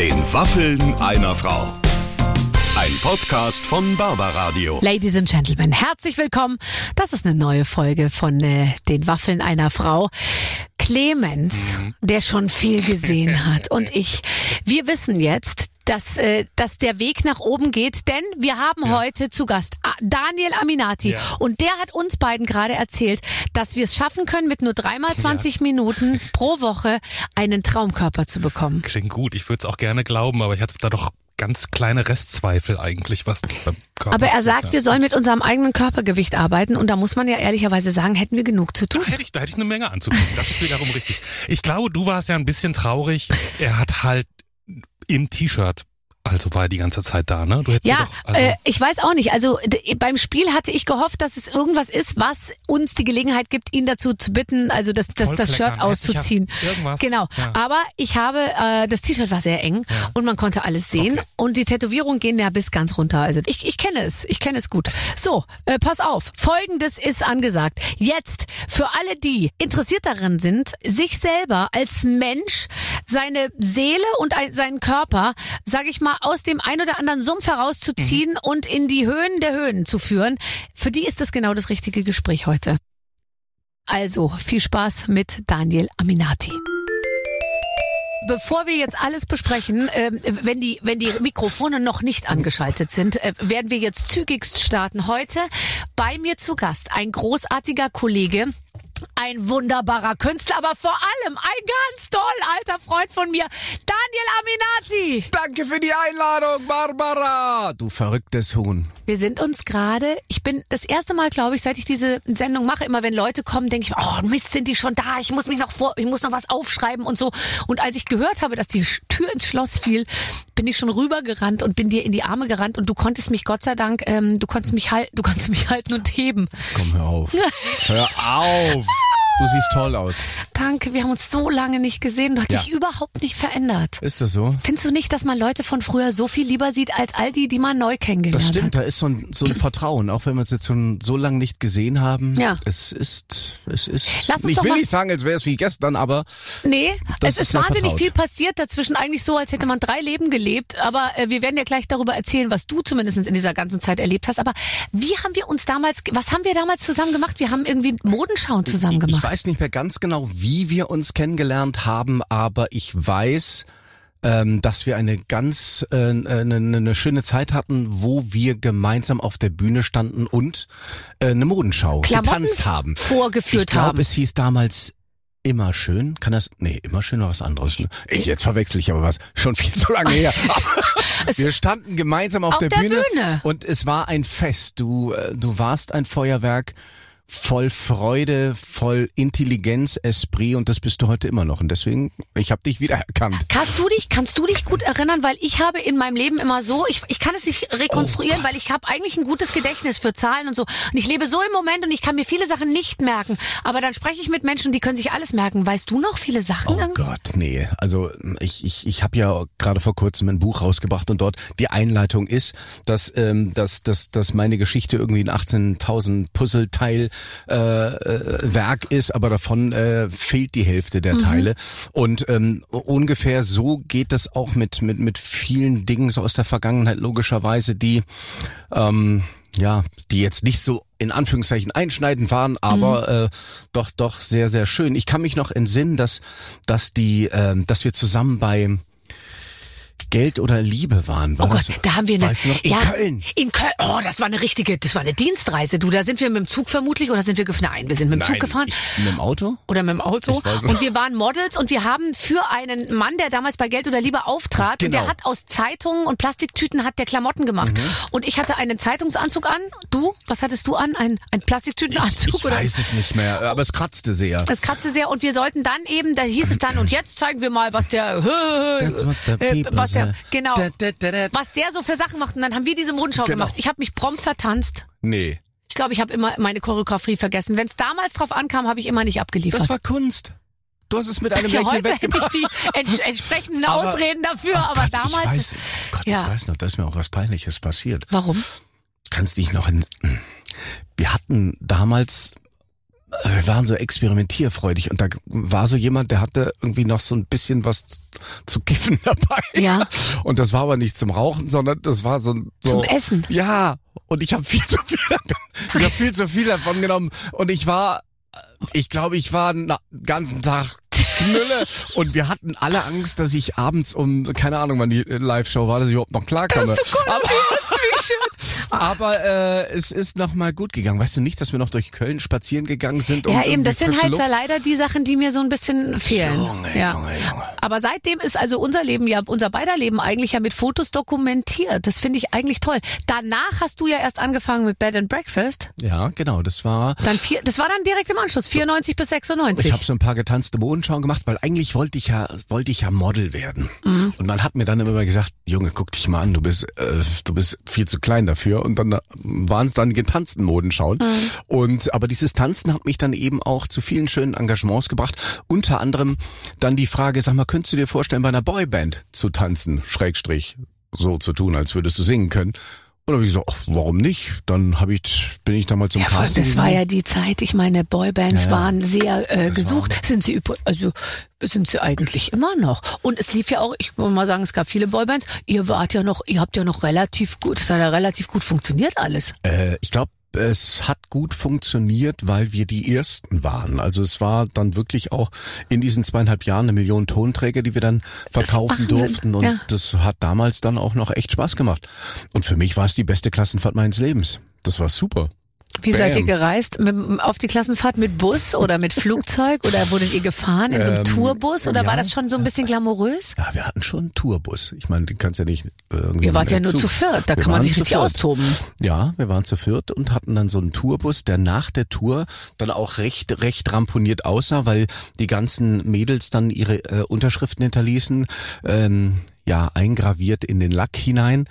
den Waffeln einer Frau. Ein Podcast von Barbaradio. Ladies and Gentlemen, herzlich willkommen. Das ist eine neue Folge von äh, den Waffeln einer Frau. Clemens, der schon viel gesehen hat und ich, wir wissen jetzt, dass, äh, dass der Weg nach oben geht, denn wir haben heute zu Gast Daniel Aminati Ja. und der hat uns beiden gerade erzählt, dass wir es schaffen können, mit nur dreimal 20 Minuten pro Woche einen Traumkörper zu bekommen. Klingt gut, ich würde es auch gerne glauben, aber ich hatte da doch ganz kleine Restzweifel eigentlich, was beim Körper Aber er sagt, ja. wir sollen mit unserem eigenen Körpergewicht arbeiten und da muss man ja ehrlicherweise sagen, hätten wir genug zu tun. Da hätte ich, da hätte ich eine Menge anzubieten. Das ist wiederum richtig. Ich glaube, du warst ja ein bisschen traurig. Er hat halt im T-Shirt, also war er die ganze Zeit da, ne? Du hättest Ja, doch, also, äh, ich weiß auch nicht. Also beim Spiel hatte ich gehofft, dass es irgendwas ist, was uns die Gelegenheit gibt, ihn dazu zu bitten, also das, das, das Shirt auszuziehen. irgendwas, Genau. ja. Aber ich habe, äh, das T-Shirt war sehr eng und man konnte alles sehen Okay. und die Tätowierungen gehen ja bis ganz runter. Also ich, ich kenne es, ich kenne es gut. So, äh, pass auf. Folgendes ist angesagt. Jetzt für alle, die interessiert darin sind, sich selber als Mensch, seine Seele und ein, seinen Körper, sage ich mal, aus dem ein oder anderen Sumpf herauszuziehen und in die Höhen der Höhen zu führen, für die ist das genau das richtige Gespräch heute. Also, viel Spaß mit Daniel Aminati. Bevor wir jetzt alles besprechen, ähm, wenn die wenn die Mikrofone noch nicht angeschaltet sind, äh, werden wir jetzt zügigst starten. Heute bei mir zu Gast ein großartiger Kollege, ein wunderbarer Künstler, aber vor allem ein ganz toll alter Freund von mir, Daniel Aminati. Danke für die Einladung, Barbara. Du verrücktes Huhn. Wir sind uns gerade, ich bin das erste Mal, glaube ich, seit ich diese Sendung mache, immer wenn Leute kommen, denke ich, oh Mist, sind die schon da? Ich muss mich noch vor, ich muss noch was aufschreiben und so. Und als ich gehört habe, dass die Tür ins Schloss fiel, bin ich schon rübergerannt und bin dir in die Arme gerannt und du konntest mich, Gott sei Dank, ähm, du konntest mich halten, du konntest mich halten und heben. Komm, hör auf. hör auf. Du siehst toll aus. Danke, wir haben uns so lange nicht gesehen. Du hast Ja. dich überhaupt nicht verändert. Ist das so? Findest du nicht, dass man Leute von früher so viel lieber sieht als all die, die man neu kennengelernt Das stimmt, hat? da ist so ein, so ein Vertrauen, auch wenn wir uns jetzt schon so lange nicht gesehen haben. Ja. Es ist, es ist, Lass uns ich will nicht sagen, als wäre es wie gestern, aber Nee, es ist ist wahnsinnig vertraut. viel passiert dazwischen, eigentlich so, als hätte man drei Leben gelebt. Aber äh, wir werden ja gleich darüber erzählen, was du zumindest in dieser ganzen Zeit erlebt hast. Aber wie haben wir uns damals, was haben wir damals zusammen gemacht? Wir haben irgendwie Modenschauen zusammen gemacht. Weiß nicht mehr ganz genau, wie wir uns kennengelernt haben, aber ich weiß, ähm, dass wir eine ganz äh, eine, eine schöne Zeit hatten, wo wir gemeinsam auf der Bühne standen und äh, eine Modenschau Klamotten getanzt haben. vorgeführt ich glaube, haben. es hieß damals immer schön. Kann das? Nee, immer schön war was anderes. Ne? Ich jetzt verwechsel ich aber was. Schon viel zu lange her. Wir standen gemeinsam auf, Auf der Bühne, Bühne. und es war ein Fest. Du äh, du warst ein Feuerwerk voll Freude, voll Intelligenz, Esprit und das bist du heute immer noch und deswegen ich habe dich wiedererkannt. Kannst du dich, kannst du dich gut erinnern, weil ich habe in meinem Leben immer so, ich, ich kann es nicht rekonstruieren, Oh weil ich habe eigentlich ein gutes Gedächtnis für Zahlen und so. Und ich lebe so im Moment und ich kann mir viele Sachen nicht merken. Aber dann spreche ich mit Menschen, die können sich alles merken. Weißt du noch viele Sachen? Oh Gott, nee. Also ich, ich, ich habe ja gerade vor kurzem ein Buch rausgebracht und dort die Einleitung ist, dass, ähm, dass, dass, dass meine Geschichte irgendwie ein 18.000 Puzzleteil äh, äh, Werk ist, aber davon äh, fehlt die Hälfte der Teile. Und ähm, ungefähr so geht das auch mit, mit, mit vielen Dingen so aus der Vergangenheit logischerweise, die ähm, ja, die jetzt nicht so in Anführungszeichen einschneidend waren, aber äh, doch doch sehr sehr schön. Ich kann mich noch entsinnen, dass dass die ähm, dass wir zusammen bei Geld oder Liebe waren. War Oh Gott, so? da haben wir eine. Weißt du in ja, Köln. In Köln. Oh, das war eine richtige, das war eine Dienstreise. Du, da sind wir mit dem Zug vermutlich oder sind wir gefahren? Nein, wir sind mit dem Nein, Zug gefahren. Ich, mit dem Auto? oder mit dem Auto. Ich. Und wir waren Models und wir haben für einen Mann, der damals bei Geld oder Liebe auftrat, und der Genau. hat aus Zeitungen und Plastiktüten hat der Klamotten gemacht. Mhm. Und ich hatte einen Zeitungsanzug an. Du, was hattest du an? Ein, ein Plastiktütenanzug? Ich oder? weiß es nicht mehr, aber es kratzte sehr. Es kratzte sehr und wir sollten dann eben, da hieß es dann, und jetzt zeigen wir mal, was der, äh, was der, say. genau, Da, da, da, was der so für Sachen macht. Und dann haben wir diese Modenschau Genau. gemacht. Ich habe mich prompt vertanzt. Nee, Ich glaube, ich habe immer meine Choreografie vergessen. Wenn es damals drauf ankam, habe ich immer nicht abgeliefert. das war Kunst. Du hast es mit einem ja, Lächeln hätte ich weggemacht. die ents entsprechenden Aber- Ausreden dafür, aber Gott, damals. Ich weiß, es. Gott, Ja. ich weiß noch, da ist mir auch was Peinliches passiert. Warum? Kannst dich noch in. Wir hatten damals wir waren so experimentierfreudig und da war so jemand, der hatte irgendwie noch so ein bisschen was zu kiffen dabei. Ja. Und das war aber nicht zum Rauchen, sondern das war so, so Zum Essen. Ja. Und ich habe viel zu viel, ich habe viel zu viel davon genommen und ich war, ich glaube, ich war den ganzen Tag Knülle und wir hatten alle Angst, dass ich abends um, keine Ahnung, wann die Live-Show war, dass ich überhaupt noch klarkomme. So cool, aber, aber äh, es ist noch mal gut gegangen. Weißt du nicht, dass wir noch durch Köln spazieren gegangen sind? Um Ja, eben, das sind halt so leider die Sachen, die mir so ein bisschen fehlen. Junge, ja. Junge, Junge. Aber seitdem ist also unser Leben ja, unser beider Leben eigentlich ja mit Fotos dokumentiert. Das finde ich eigentlich toll. Danach hast du ja erst angefangen mit Bed and Breakfast. Ja, genau. Das war. Dann vier, das war dann direkt im Anschluss, 94 bis 96. Ich habe so ein paar getanzte Modenschauen gemacht, weil eigentlich wollte ich ja wollte ich ja Model werden. Mhm. Und man hat mir dann immer gesagt, Junge, guck dich mal an, du bist äh, du bist viel zu klein dafür. Und dann waren es dann getanzten Modenschauen. Mhm. Und aber dieses Tanzen hat mich dann eben auch zu vielen schönen Engagements gebracht. Unter anderem dann die Frage, sag mal, könntest du dir vorstellen, bei einer Boyband zu tanzen? Schrägstrich so zu tun, als würdest du singen können. Und dann habe ich gesagt, ach, warum nicht? Dann hab ich, bin ich da mal zum ja, Casting das war ja die Zeit, ich meine, Boybands Ja, ja. waren sehr äh, gesucht. war- Sind sie also sind sie eigentlich immer noch. Und es lief ja auch, ich muss mal sagen, es gab viele Boybands. Ihr wart ja noch, ihr habt ja noch relativ gut, es hat ja relativ gut funktioniert alles. Äh, ich glaube, es hat gut funktioniert, weil wir die ersten waren. Also es war dann wirklich auch in diesen zweieinhalb Jahren eine Million Tonträger, die wir dann verkaufen durften. Und ja. das hat damals dann auch noch echt Spaß gemacht. Und für mich war es die beste Klassenfahrt meines Lebens. Das war super. Wie seid ihr Bam. gereist? Mit, auf die Klassenfahrt mit Bus oder mit Flugzeug oder wurdet ihr gefahren in so einem Ähm, Tourbus oder war ja. das schon so ein bisschen glamourös? Ja, wir hatten schon einen Tourbus. Ich meine, den kannst ja nicht äh, irgendwie. Ihr wart ja nur zu viert, da Wir kann man sich richtig viert. austoben. Ja, wir waren zu viert und hatten dann so einen Tourbus, der nach der Tour dann auch recht, recht ramponiert aussah, weil die ganzen Mädels dann ihre äh, Unterschriften hinterließen, ähm, ja, eingraviert in den Lack hinein.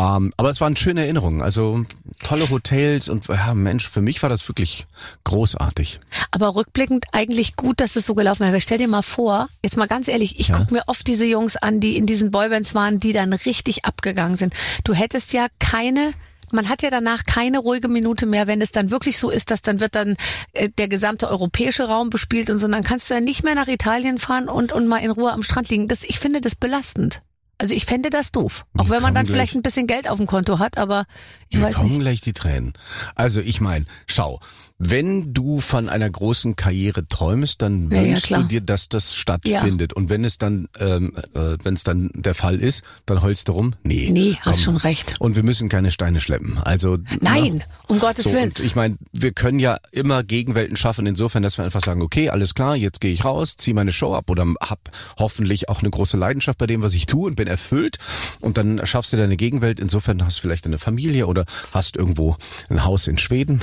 Ähm, aber es waren schöne Erinnerungen, also tolle Hotels und ja, Mensch, für mich war das wirklich großartig. Aber rückblickend eigentlich gut, dass es so gelaufen ist. Weil stell dir mal vor, jetzt mal ganz ehrlich, ich Ja. guck mir oft diese Jungs an, die in diesen Boybands waren, die dann richtig abgegangen sind. Du hättest ja keine man hat ja danach keine ruhige Minute mehr, wenn es dann wirklich so ist, dass dann wird dann äh, der gesamte europäische Raum bespielt und so, und dann kannst du ja nicht mehr nach Italien fahren und, und mal in Ruhe am Strand liegen. Das, ich finde das belastend. Also ich fände das doof. Auch Mir wenn man dann kommen vielleicht gleich- ein bisschen Geld auf dem Konto hat, aber ich weiß kommen nicht. gleich die Tränen. Also ich meine, schau, wenn du von einer großen Karriere träumst, dann Ja, ja, wünschst klar. du dir, dass das stattfindet. Und wenn es dann, ähm, äh, wenn es dann der Fall ist, dann heulst du rum. Nee. Nee, hast komm. schon recht. Und wir müssen keine Steine schleppen. Also Nein, na, um Gottes so, Willen. ich meine, wir können ja immer Gegenwelten schaffen, insofern, dass wir einfach sagen, okay, alles klar, jetzt gehe ich raus, ziehe meine Show ab oder hab hoffentlich auch eine große Leidenschaft bei dem, was ich tue und bin erfüllt. Und dann schaffst du deine Gegenwelt. Insofern hast du vielleicht eine Familie oder hast irgendwo ein Haus in Schweden,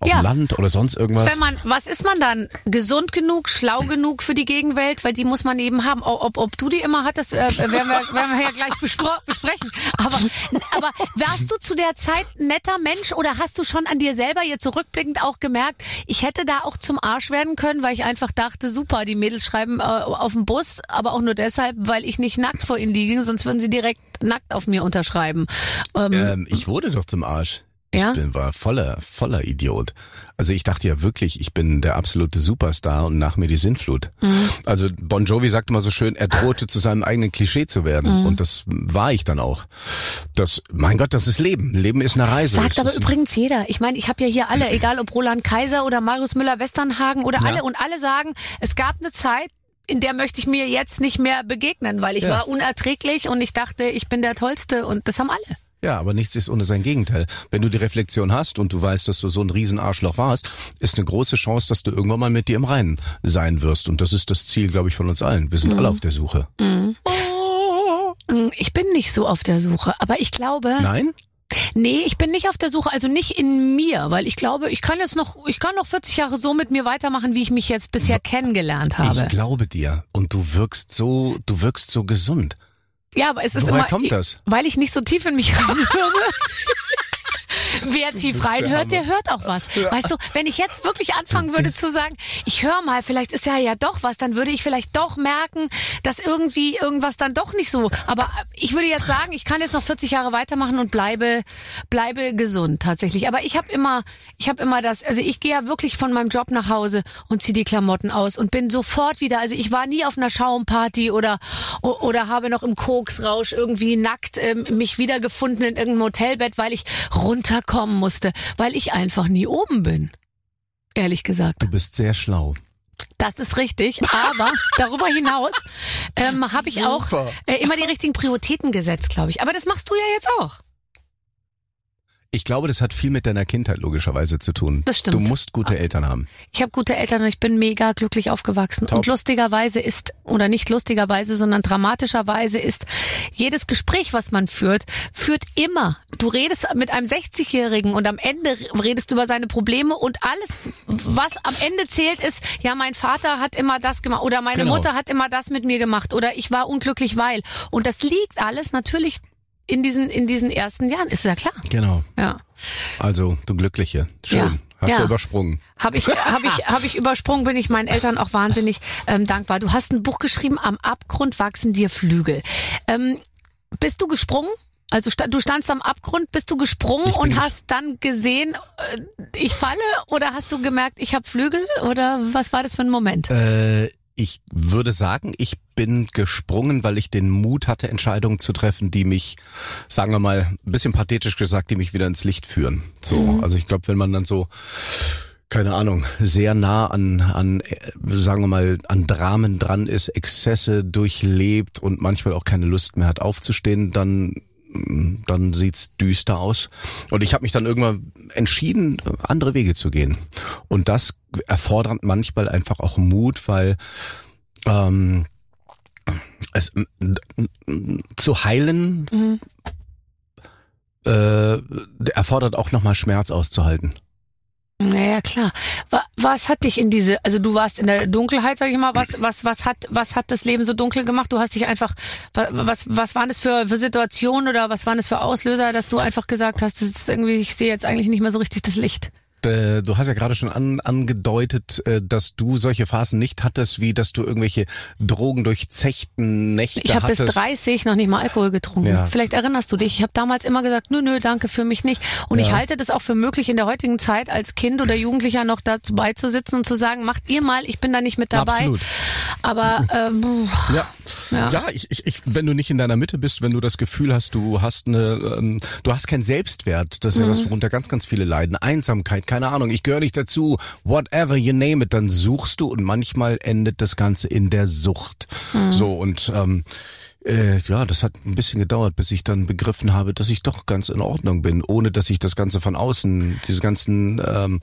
auf Ja. dem Land oder sonst irgendwas. Wenn man, was ist man dann? Gesund genug, schlau genug für die Gegenwelt? Weil die muss man eben haben. Ob, ob, du die immer hattest, äh, werden, wir, werden wir ja gleich besprechen. Aber, aber warst du zu der Zeit ein netter Mensch oder hast du schon an dir selber jetzt zurückblickend auch gemerkt, ich hätte da auch zum Arsch werden können, weil ich einfach dachte, super, die Mädels schreiben äh, auf dem Bus, aber auch nur deshalb, weil ich nicht nackt vor ihnen liege, sonst würden sie direkt nackt auf mir unterschreiben. Ähm, Ähm, ich wurde doch zum Arsch. Ich Ja? bin, war voller, voller Idiot. Also ich dachte ja wirklich, ich bin der absolute Superstar und nach mir die Sintflut. Mhm. Also Bon Jovi sagt immer so schön, er drohte zu seinem eigenen Klischee zu werden. Mhm. Und das war ich dann auch. Das, mein Gott, das ist Leben. Leben ist eine Reise. Sagt aber übrigens jeder. Ich meine, ich habe ja hier alle, egal ob Roland Kaiser oder Marius Müller-Westernhagen oder Ja. alle und alle sagen, es gab eine Zeit, in der möchte ich mir jetzt nicht mehr begegnen, weil ich Ja. war unerträglich und ich dachte, ich bin der Tollste und das haben alle. Ja, aber nichts ist ohne sein Gegenteil. Wenn du die Reflexion hast und du weißt, dass du so ein Riesenarschloch warst, ist eine große Chance, dass du irgendwann mal mit dir im Reinen sein wirst. Und das ist das Ziel, glaube ich, von uns allen. Wir sind Mhm. alle auf der Suche. Mm, Ich bin nicht so auf der Suche, aber ich glaube, Nein? nee, ich bin nicht auf der Suche, also nicht in mir, weil ich glaube, ich kann jetzt noch, ich kann noch 40 Jahre so mit mir weitermachen, wie ich mich jetzt bisher kennengelernt habe. Ich glaube dir. Und du wirkst so, du wirkst so gesund. Ja, aber es ist Woher immer, kommt das? weil ich nicht so tief in mich reinhöre. Wer tief der reinhört, der Hammer. hört auch was. Weißt du, wenn ich jetzt wirklich anfangen würde zu sagen, ich höre mal, vielleicht ist ja ja doch was, dann würde ich vielleicht doch merken, dass irgendwie irgendwas dann doch nicht so. Aber ich würde jetzt sagen, ich kann jetzt noch 40 Jahre weitermachen und bleibe bleibe gesund tatsächlich. Aber ich habe immer ich habe immer das, also ich gehe ja wirklich von meinem Job nach Hause und ziehe die Klamotten aus und bin sofort wieder. Also ich war nie auf einer Schaumparty oder oder habe noch im Koksrausch irgendwie nackt ähm, mich wiedergefunden in irgendeinem Hotelbett, weil ich runterkommen musste, weil ich einfach nie oben bin. Ehrlich gesagt. Du bist sehr schlau. Das ist richtig, aber darüber hinaus ähm, habe ich auch Super. äh, immer die richtigen Prioritäten gesetzt, glaube ich. Aber das machst du ja jetzt auch. Ich glaube, das hat viel mit deiner Kindheit logischerweise zu tun. Das stimmt. Du musst gute Eltern haben. Ich habe gute Eltern und ich bin mega glücklich aufgewachsen. Top. Und lustigerweise ist, oder nicht lustigerweise, sondern dramatischerweise ist jedes Gespräch, was man führt, führt immer. Du redest mit einem 60-Jährigen und am Ende redest du über seine Probleme und alles, was am Ende zählt, ist, ja, mein Vater hat immer das gemacht oder meine Genau. Mutter hat immer das mit mir gemacht oder ich war unglücklich, weil. Und das liegt alles natürlich in diesen, in diesen ersten Jahren, ist ja klar. Genau. Ja. Also, du Glückliche. Schön. Ja. Hast Ja. du übersprungen. Habe ich, hab ich, hab ich übersprungen, bin ich meinen Eltern auch wahnsinnig ähm, dankbar. Du hast ein Buch geschrieben, Am Abgrund wachsen dir Flügel. Ähm, bist du gesprungen? Also du standst am Abgrund, bist du gesprungen und hast dann gesehen, äh, ich falle? Oder hast du gemerkt, ich habe Flügel? Oder was war das für ein Moment? Äh, ich würde sagen, ich bin gesprungen, weil ich den Mut hatte, Entscheidungen zu treffen, die mich, sagen wir mal, ein bisschen pathetisch gesagt, die mich wieder ins Licht führen. So, Mhm. also ich glaube, wenn man dann so keine Ahnung, sehr nah an, an, äh, sagen wir mal, an Dramen dran ist, Exzesse durchlebt und manchmal auch keine Lust mehr hat aufzustehen, dann dann sieht's düster aus. Und ich habe mich dann irgendwann entschieden, andere Wege zu gehen. Und das erfordert manchmal einfach auch Mut, weil ähm, es zu heilen Mhm. äh, erfordert auch nochmal Schmerz auszuhalten. Naja, klar. Wa- Was hat dich in diese, also du warst in der Dunkelheit, sag ich mal, was, was, was hat, was hat das Leben so dunkel gemacht? Du hast dich einfach, wa- was, was waren das für, für Situationen oder was waren das für Auslöser, dass du einfach gesagt hast, das ist irgendwie, ich sehe jetzt eigentlich nicht mehr so richtig das Licht? Äh, Du hast ja gerade schon an, angedeutet, äh, dass du solche Phasen nicht hattest, wie dass du irgendwelche drogendurchzechten Nächte Ich habe bis hattest. 30 noch nicht mal Alkohol getrunken. Ja. Vielleicht erinnerst du dich. Ich habe damals immer gesagt, nö, nö, danke für mich nicht. Und Ja. ich halte das auch für möglich in der heutigen Zeit als Kind oder Jugendlicher noch dazu beizusitzen und zu sagen, macht ihr mal, ich bin da nicht mit dabei. Absolut. Aber ähm, Ja, Ja. ja, ich, ich, ich, wenn du nicht in deiner Mitte bist, wenn du das Gefühl hast, du hast eine, ähm, du hast keinen Selbstwert, das ist ja Mhm. das, worunter ganz, ganz viele leiden. Einsamkeit, keine Ahnung, ich gehöre nicht dazu, whatever you name it, dann suchst du und manchmal endet das Ganze in der Sucht. Mhm. So und ähm, äh, ja, das hat ein bisschen gedauert, bis ich dann begriffen habe, dass ich doch ganz in Ordnung bin, ohne dass ich das Ganze von außen, diese ganzen ähm,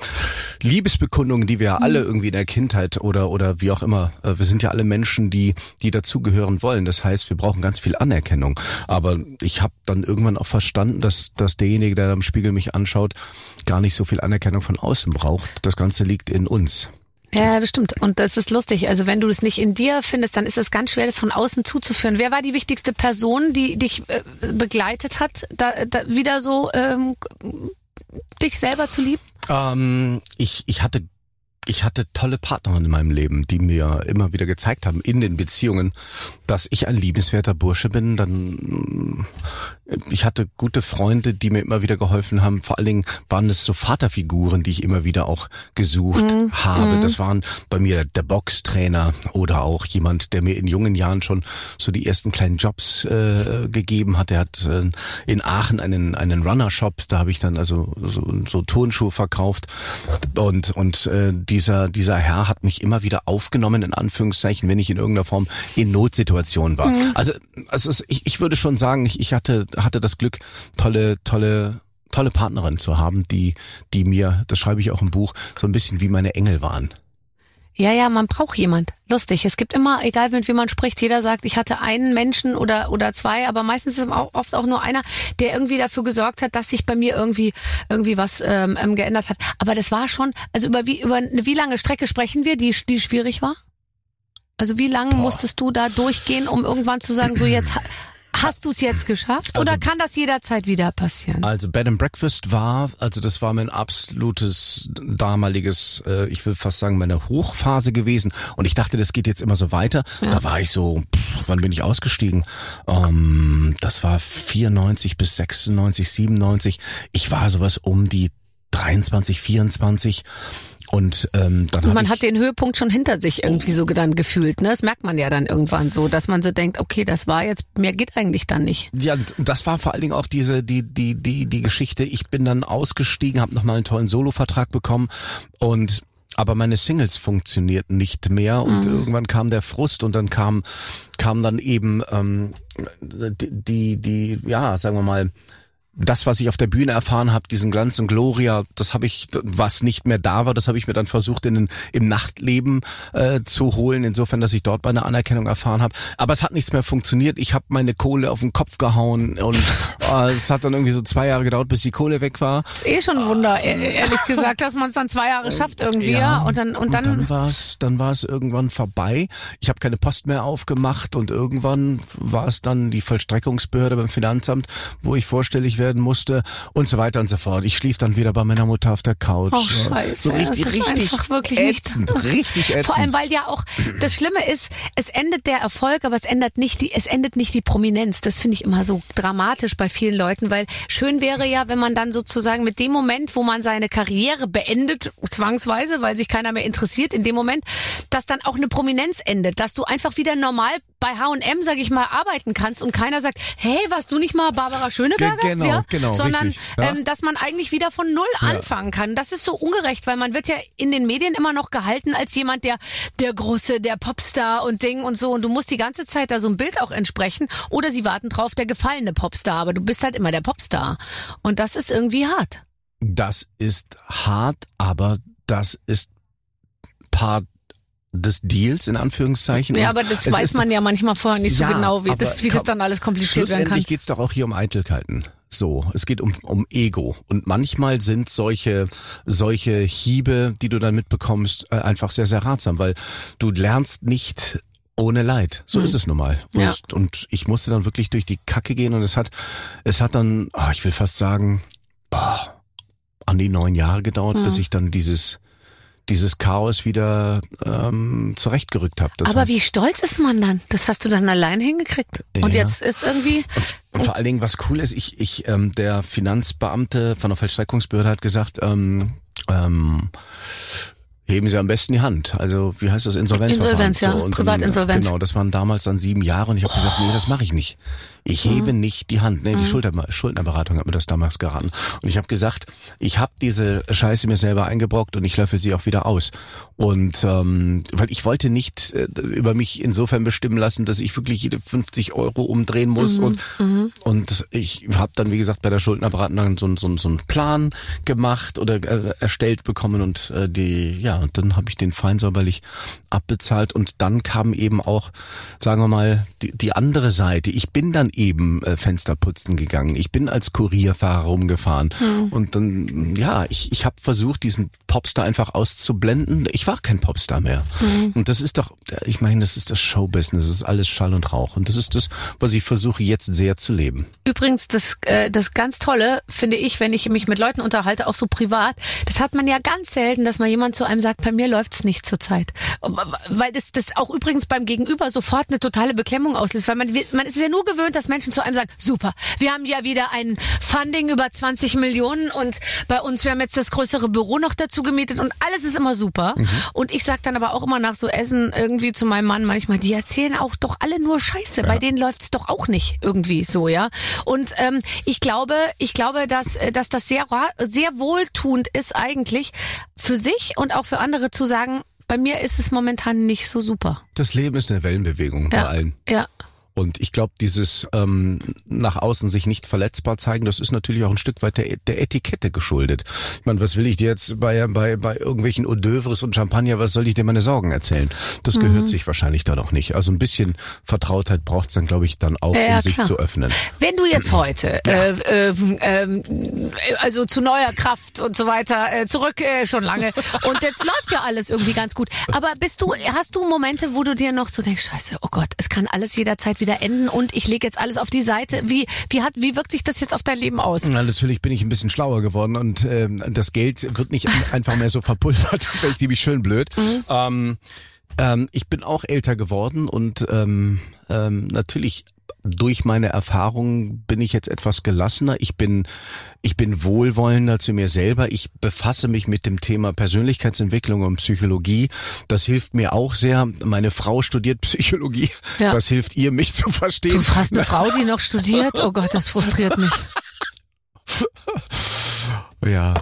Liebesbekundungen, die wir ja alle irgendwie in der Kindheit oder oder wie auch immer, äh, wir sind ja alle Menschen, die die dazugehören wollen. Das heißt, wir brauchen ganz viel Anerkennung. Aber ich habe dann irgendwann auch verstanden, dass dass derjenige, der am Spiegel mich anschaut, gar nicht so viel Anerkennung von außen braucht. Das Ganze liegt in uns. Ja, das stimmt. Und das ist lustig. Also wenn du es nicht in dir findest, dann ist es ganz schwer, das von außen zuzuführen. Wer war die wichtigste Person, die dich äh, begleitet hat, da, da wieder so ähm, dich selber zu lieben? Ähm, ich, ich hatte ich hatte tolle Partnerinnen in meinem Leben, die mir immer wieder gezeigt haben in den Beziehungen, dass ich ein liebenswerter Bursche bin. Dann äh, ich hatte gute Freunde, die mir immer wieder geholfen haben. Vor allen Dingen waren es so Vaterfiguren, die ich immer wieder auch gesucht habe. Das waren bei mir der Boxtrainer oder auch jemand, der mir in jungen Jahren schon so die ersten kleinen Jobs äh, gegeben hat. Er hat äh, in Aachen einen einen Runner-Shop. Da habe ich dann also so, so Turnschuhe verkauft und und äh, dieser dieser Herr hat mich immer wieder aufgenommen in Anführungszeichen, wenn ich in irgendeiner Form in Notsituationen war. Also also es, ich, ich würde schon sagen, ich, ich hatte hatte das Glück, tolle tolle tolle Partnerin zu haben, die die mir, das schreibe ich auch im Buch, so ein bisschen wie meine Engel waren. Ja, ja, man braucht jemand. Lustig. Es gibt immer, egal mit wem man spricht, jeder sagt, ich hatte einen Menschen oder oder zwei, aber meistens ist es auch, oft auch nur einer, der irgendwie dafür gesorgt hat, dass sich bei mir irgendwie irgendwie was ähm, ähm, geändert hat. Aber das war schon, also über wie über eine wie lange Strecke sprechen wir, die die schwierig war? Also wie lange musstest du da durchgehen, um irgendwann zu sagen, so jetzt Hast du es jetzt geschafft oder kann das jederzeit wieder passieren? Also Bed and Breakfast war, also das war mein absolutes damaliges, äh, ich will fast sagen, meine Hochphase gewesen. Und ich dachte, das geht jetzt immer so weiter. Da war ich so, pff, wann bin ich ausgestiegen? Ähm, das war 94 bis 96, 97. Ich war sowas um die 23, 24. Und ähm, dann Und man hat den Höhepunkt schon hinter sich irgendwie so dann gefühlt. Ne? Das merkt man ja dann irgendwann so, dass man so denkt, okay, das war jetzt, mehr geht eigentlich dann nicht. Ja, das war vor allen Dingen auch diese die die die die Geschichte. Ich bin dann ausgestiegen, habe nochmal einen tollen Solo-Vertrag bekommen und aber meine Singles funktionierten nicht mehr und irgendwann kam der Frust und dann kam kam dann eben ähm, die die ja sagen wir mal das, was ich auf der Bühne erfahren habe, diesen Glanz und Gloria, das habe ich, was nicht mehr da war, das habe ich mir dann versucht in den, im Nachtleben äh, zu holen, insofern, dass ich dort meine Anerkennung erfahren habe. Aber es hat nichts mehr funktioniert. Ich habe meine Kohle auf den Kopf gehauen und äh, es hat dann irgendwie so zwei Jahre gedauert, bis die Kohle weg war. Ist eh schon ein Wunder, e- ehrlich gesagt, dass man es dann zwei Jahre schafft irgendwie, ja. Und dann, und dann, dann war es dann war es irgendwann vorbei. Ich habe keine Post mehr aufgemacht und irgendwann war es dann die Vollstreckungsbehörde beim Finanzamt, wo ich vorstellig werden musste und so weiter und so fort. Ich schlief dann wieder bei meiner Mutter auf der Couch. Oh, scheiße. So richtig, Das ist richtig einfach wirklich nicht- ätzend, richtig ätzend. Vor allem, weil ja auch das Schlimme ist, es endet der Erfolg, aber es ändert nicht die, es endet nicht die Prominenz. Das finde ich immer so dramatisch bei vielen Leuten, weil schön wäre ja, wenn man dann sozusagen mit dem Moment, wo man seine Karriere beendet, zwangsweise, weil sich keiner mehr interessiert, in dem Moment, dass dann auch eine Prominenz endet, dass du einfach wieder normal bei H&M, sag ich mal, arbeiten kannst und keiner sagt, hey, warst du nicht mal Barbara Schöneberger? Ge- genau, ja? genau, Sondern, richtig, ja. ähm, dass man eigentlich wieder von Null anfangen kann. Das ist so ungerecht, weil man wird ja in den Medien immer noch gehalten als jemand, der der große, der Popstar und Ding und so. Und du musst die ganze Zeit da so ein Bild auch entsprechen. Oder sie warten drauf, der gefallene Popstar. Aber du bist halt immer der Popstar. Und das ist irgendwie hart. Das ist hart, aber das ist Part des Deals in Anführungszeichen. Ja, aber das es weiß man ja manchmal vorher nicht Ja, so genau, wie das, wie das dann alles kompliziert werden kann. Schlussendlich geht's doch auch hier um Eitelkeiten. So, es geht um, um Ego. Und manchmal sind solche, solche Hiebe, die du dann mitbekommst, äh, einfach sehr, sehr ratsam, weil du lernst nicht ohne Leid. So ist es nun mal. Und. Ja. und ich musste dann wirklich durch die Kacke gehen und es hat, es hat dann, oh, ich will fast sagen, boah, an die neun Jahre gedauert, Hm. bis ich dann dieses, dieses Chaos wieder ähm, zurechtgerückt habe. Aber wie stolz ist man dann? Das hast du dann allein hingekriegt. Und Ja. jetzt ist irgendwie, Und vor allen Dingen, was cool ist, ich, ich, ähm, der Finanzbeamte von der Vollstreckungsbehörde hat gesagt, ähm, ähm, heben Sie am besten die Hand. Also wie heißt das Insolvenzverfahren? Insolvenz, ja. dann, Privatinsolvenz. Genau, das waren damals dann sieben Jahre und ich habe gesagt, nee, das mache ich nicht. Ich hebe nicht die Hand. Nee, die Schulter, Schuldnerberatung hat mir das damals geraten. Und ich habe gesagt, ich habe diese Scheiße mir selber eingebrockt und ich löffel sie auch wieder aus. Und ähm, weil ich wollte nicht äh, über mich insofern bestimmen lassen, dass ich wirklich jede 50 Euro umdrehen muss. Und, und ich habe dann, wie gesagt, bei der Schuldnerberatung dann so, so, so einen Plan gemacht oder äh, erstellt bekommen und äh, die, ja, und dann habe ich den fein säuberlich abbezahlt und dann kam eben auch, sagen wir mal, die, die andere Seite. Ich bin dann eben äh, Fensterputzen gegangen. Ich bin als Kurierfahrer rumgefahren und dann, ja, ich, ich habe versucht, diesen Popstar einfach auszublenden. Ich war kein Popstar mehr. Und das ist doch, ich meine, das ist das Showbusiness, das ist alles Schall und Rauch und das ist das, was ich versuche jetzt sehr zu leben. Übrigens, das, äh, das ganz Tolle finde ich, wenn ich mich mit Leuten unterhalte, auch so privat, das hat man ja ganz selten, dass mal jemand zu einem sagt, bei mir läuft's nicht zurzeit. Weil das, das auch übrigens beim Gegenüber sofort eine totale Beklemmung auslöst. Weil man, man ist ja nur gewöhnt, dass Menschen zu einem sagen, super, wir haben ja wieder ein Funding über 20 Millionen und bei uns, wir haben jetzt das größere Büro noch dazu gemietet und alles ist immer super. Und ich sag dann aber auch immer nach so Essen irgendwie zu meinem Mann manchmal, die erzählen auch doch alle nur Scheiße. Bei denen läuft's doch auch nicht irgendwie so, ja. Und ähm, ich glaube, ich glaube, dass, äh, dass das sehr, sehr wohltuend ist eigentlich für sich und auch für andere zu sagen, bei mir ist es momentan nicht so super. Das Leben ist eine Wellenbewegung bei Ja. allen. Ja. Und ich glaube, dieses ähm, nach außen sich nicht verletzbar zeigen, das ist natürlich auch ein Stück weit der, der Etikette geschuldet. Ich meine, was will ich dir jetzt bei, bei, bei irgendwelchen Hors d'oeuvres und Champagner, was soll ich dir meine Sorgen erzählen? Das Mhm. gehört sich wahrscheinlich da noch nicht. Also ein bisschen Vertrautheit braucht's dann, glaube ich, dann auch, Ja, um sich klar. zu öffnen. Wenn du jetzt heute, äh, äh, ähm, also zu neuer Kraft und so weiter, äh, zurück äh, schon lange und jetzt läuft ja alles irgendwie ganz gut. Aber bist du, hast du Momente, wo du dir noch so denkst, Scheiße, oh Gott, es kann alles jederzeit wieder wieder enden und ich lege jetzt alles auf die Seite. Wie, wie, hat, wie wirkt sich das jetzt auf dein Leben aus? Na, natürlich bin ich ein bisschen schlauer geworden und ähm, das Geld wird nicht einfach mehr so verpulvert, weil ich die mich schön blöd. Mhm. Ähm, ähm, ich bin auch älter geworden und ähm, ähm, natürlich durch meine Erfahrungen bin ich jetzt etwas gelassener. Ich bin, ich bin wohlwollender zu mir selber. Ich befasse mich mit dem Thema Persönlichkeitsentwicklung und Psychologie. Das hilft mir auch sehr. Meine Frau studiert Psychologie. Ja. Das hilft ihr, mich zu verstehen. Du hast eine Frau, die noch studiert? Oh Gott, das frustriert mich. Ja,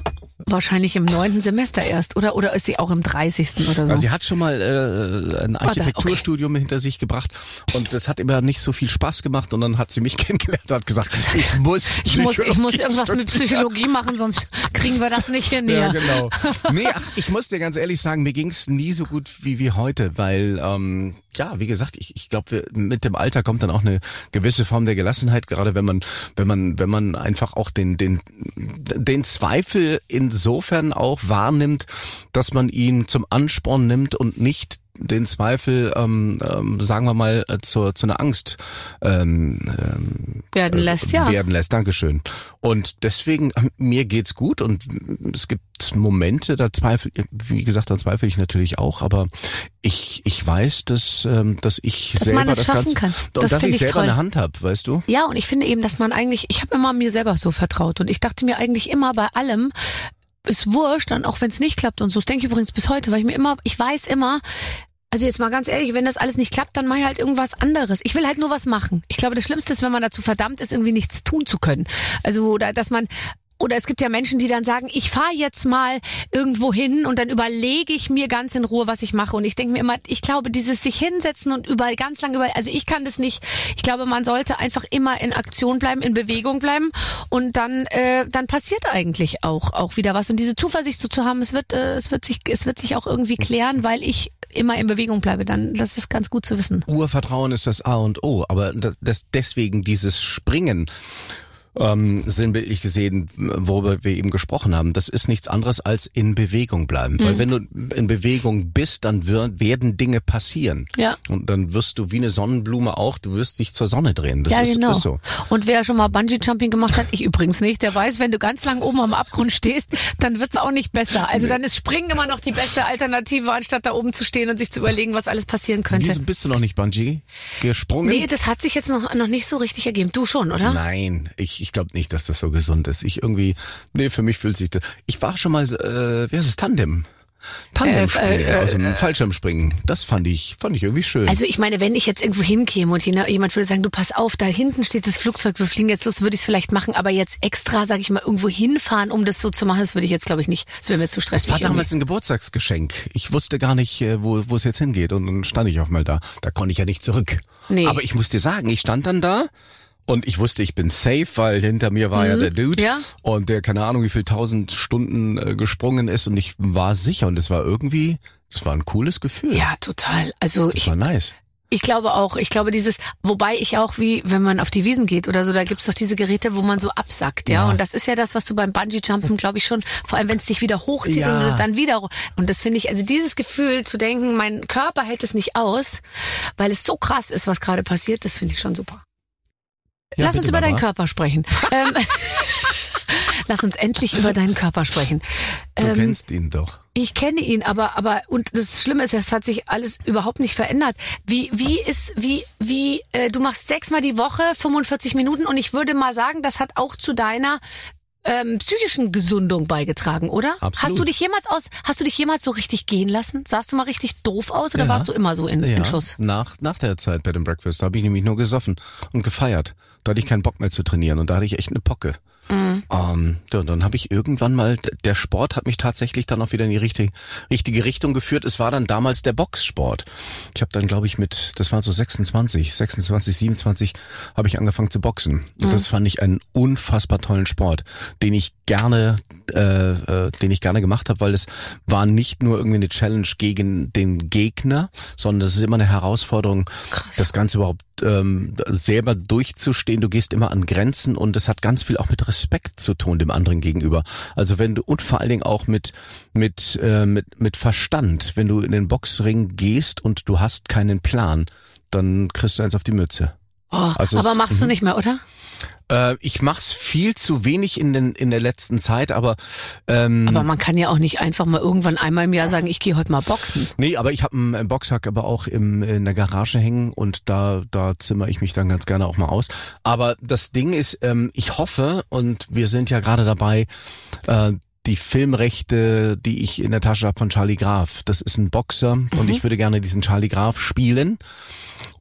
Wahrscheinlich im neunten Semester erst, oder? Oder ist sie auch im 30. oder so? Also sie hat schon mal äh, ein Ah, Architekturstudium hinter sich gebracht und das hat immer nicht so viel Spaß gemacht und dann hat sie mich kennengelernt und hat gesagt, ich muss ich muss, ich muss irgendwas mit Psychologie machen, sonst kriegen wir das nicht hin Ja, genau. Nee, ach, ich muss dir ganz ehrlich sagen, mir ging's nie so gut wie, wie heute, weil, ähm, ja, wie gesagt, ich, ich glaube, mit dem Alter kommt dann auch eine gewisse Form der Gelassenheit, gerade wenn man, wenn man, wenn man einfach auch den, den, den Zweifel insofern auch wahrnimmt, dass man ihn zum Ansporn nimmt und nicht den Zweifel, ähm, ähm, sagen wir mal, äh, zur, zu einer Angst ähm, ähm, Werden lässt, ja. werden lässt. Dankeschön. Und deswegen, äh, mir geht's gut und es gibt Momente, da zweifel, wie gesagt, da zweifle ich natürlich auch, aber ich, ich weiß, dass, ähm, dass ich Dass selber man es das schaffen Ganze, kann. und Das dass find ich ich selber toll. eine Hand habe, weißt du? Ja, und ich finde eben, dass man eigentlich, ich habe immer mir selber so vertraut und ich dachte mir eigentlich immer bei allem, ist wurscht, dann auch wenn es nicht klappt und so. Das denke ich übrigens bis heute, weil ich mir immer, ich weiß immer, also jetzt mal ganz ehrlich, wenn das alles nicht klappt, dann mache ich halt irgendwas anderes. Ich will halt nur was machen. Ich glaube, das Schlimmste ist, wenn man dazu verdammt ist, irgendwie nichts tun zu können. Also, oder dass man oder es gibt ja Menschen, die dann sagen, ich fahre jetzt mal irgendwo hin und dann überlege ich mir ganz in Ruhe, was ich mache. Und ich denke mir immer, ich glaube, dieses sich hinsetzen und über ganz lange über, also ich kann das nicht. Ich glaube, man sollte einfach immer in Aktion bleiben, in Bewegung bleiben und dann äh, dann passiert eigentlich auch auch wieder was. Und diese Zuversicht so zu haben, es wird äh, es wird sich es wird sich auch irgendwie klären, weil ich immer in Bewegung bleibe. Dann das ist ganz gut zu wissen. Urvertrauen ist das A und O, aber das, das deswegen dieses Springen ähm, sinnbildlich gesehen, worüber wir eben gesprochen haben, das ist nichts anderes als in Bewegung bleiben. Weil wenn du in Bewegung bist, dann wird, werden Dinge passieren. Ja. Und dann wirst du wie eine Sonnenblume auch, du wirst dich zur Sonne drehen. Das ja, ist, genau. ist so. Und wer schon mal Bungee Jumping gemacht hat, ich übrigens nicht, der weiß, wenn du ganz lang oben am Abgrund stehst, dann wird's auch nicht besser. Also dann ist Springen immer noch die beste Alternative, anstatt da oben zu stehen und sich zu überlegen, was alles passieren könnte. Wieso bist du noch nicht Bungee gesprungen? Nee, das hat sich jetzt noch, noch nicht so richtig ergeben. Du schon, oder? Nein, ich, ich glaube nicht, dass das so gesund ist. Ich irgendwie, nee, für mich fühlt sich das. Ich war schon mal, äh, wie heißt es, Tandem? Tandemspringen, Äh, äh, aus dem Fallschirmspringen. Das fand ich, fand ich irgendwie schön. Also ich meine, wenn ich jetzt irgendwo hinkäme und jena- jemand würde sagen, du pass auf, da hinten steht das Flugzeug, wir fliegen jetzt los, würde ich es vielleicht machen, aber jetzt extra, sage ich mal, irgendwo hinfahren, um das so zu machen, das würde ich jetzt glaube ich nicht. Das wäre mir zu stressig. das war irgendwie. damals ein Geburtstagsgeschenk. Ich wusste gar nicht, äh, wo, wo es jetzt hingeht. Und dann stand ich auch mal da. Da konnte ich ja nicht zurück. Nee. Aber ich muss dir sagen, ich stand dann da und ich wusste, ich bin safe, weil hinter mir war ja der Dude Mhm. Ja. und der keine Ahnung wie viel tausend Stunden äh, gesprungen ist und ich war sicher und es war irgendwie, es war ein cooles Gefühl. Ja, total. Also Das ich, war nice. Ich glaube auch, ich glaube dieses, wobei ich auch wie, wenn man auf die Wiesen geht oder so, da gibt's doch diese Geräte, wo man so absackt, ja. Ja. Und das ist ja das, was du beim Bungee-Jumpen, glaube ich, schon, vor allem wenn es dich wieder hochzieht Ja. und dann wieder. Und das finde ich, also dieses Gefühl zu denken, mein Körper hält es nicht aus, weil es so krass ist, was gerade passiert, das finde ich schon super. Ja, Lass uns über deinen Mama. Körper sprechen. ähm, Lass uns endlich über deinen Körper sprechen. Du Ähm, kennst ihn doch. ich kenne ihn, aber aber und das Schlimme ist, es hat sich alles überhaupt nicht verändert. Wie wie ist wie wie äh, du machst sechsmal die Woche 45 Minuten und ich würde mal sagen, das hat auch zu deiner ähm, psychischen Gesundung beigetragen, oder? Absolut. Hast du dich jemals aus hast du dich jemals so richtig gehen lassen? Sahst du mal richtig doof aus oder Ja. warst du immer so in, in Schuss? Nach, nach der Zeit bei dem Breakfast, da habe ich nämlich nur gesoffen und gefeiert. Da hatte ich keinen Bock mehr zu trainieren und da hatte ich echt eine Pocke. Mhm. Ähm, ja, dann habe ich irgendwann mal, der Sport hat mich tatsächlich dann auch wieder in die richtige, richtige Richtung geführt. Es war dann damals der Boxsport. Ich habe dann, glaube ich, mit, das war so 26, 26, 27, habe ich angefangen zu boxen. Und das fand ich einen unfassbar tollen Sport, den ich gerne, äh, äh, den ich gerne gemacht habe, weil es war nicht nur irgendwie eine Challenge gegen den Gegner, sondern es ist immer eine Herausforderung, Krass. das Ganze überhaupt ähm, selber durchzustehen. Du gehst immer an Grenzen und es hat ganz viel auch mit Respekt zu tun dem anderen gegenüber. Also wenn du und vor allen Dingen auch mit mit äh, mit mit Verstand, wenn du in den Boxring gehst und du hast keinen Plan, dann kriegst du eins auf die Mütze. Oh, Also aber es- machst du nicht mehr, oder? Äh, ich mach's viel zu wenig in, den, in der letzten Zeit, aber ähm, Aber man kann ja auch nicht einfach mal irgendwann einmal im Jahr sagen, ich gehe heute mal boxen. Nee, aber ich habe einen, einen Boxsack aber auch im, in der Garage hängen und da, da zimmer ich mich dann ganz gerne auch mal aus. Aber das Ding ist, ähm, ich hoffe, und wir sind ja gerade dabei, äh, die Filmrechte, die ich in der Tasche habe von Charlie Graf. Das ist ein Boxer und ich würde gerne diesen Charlie Graf spielen.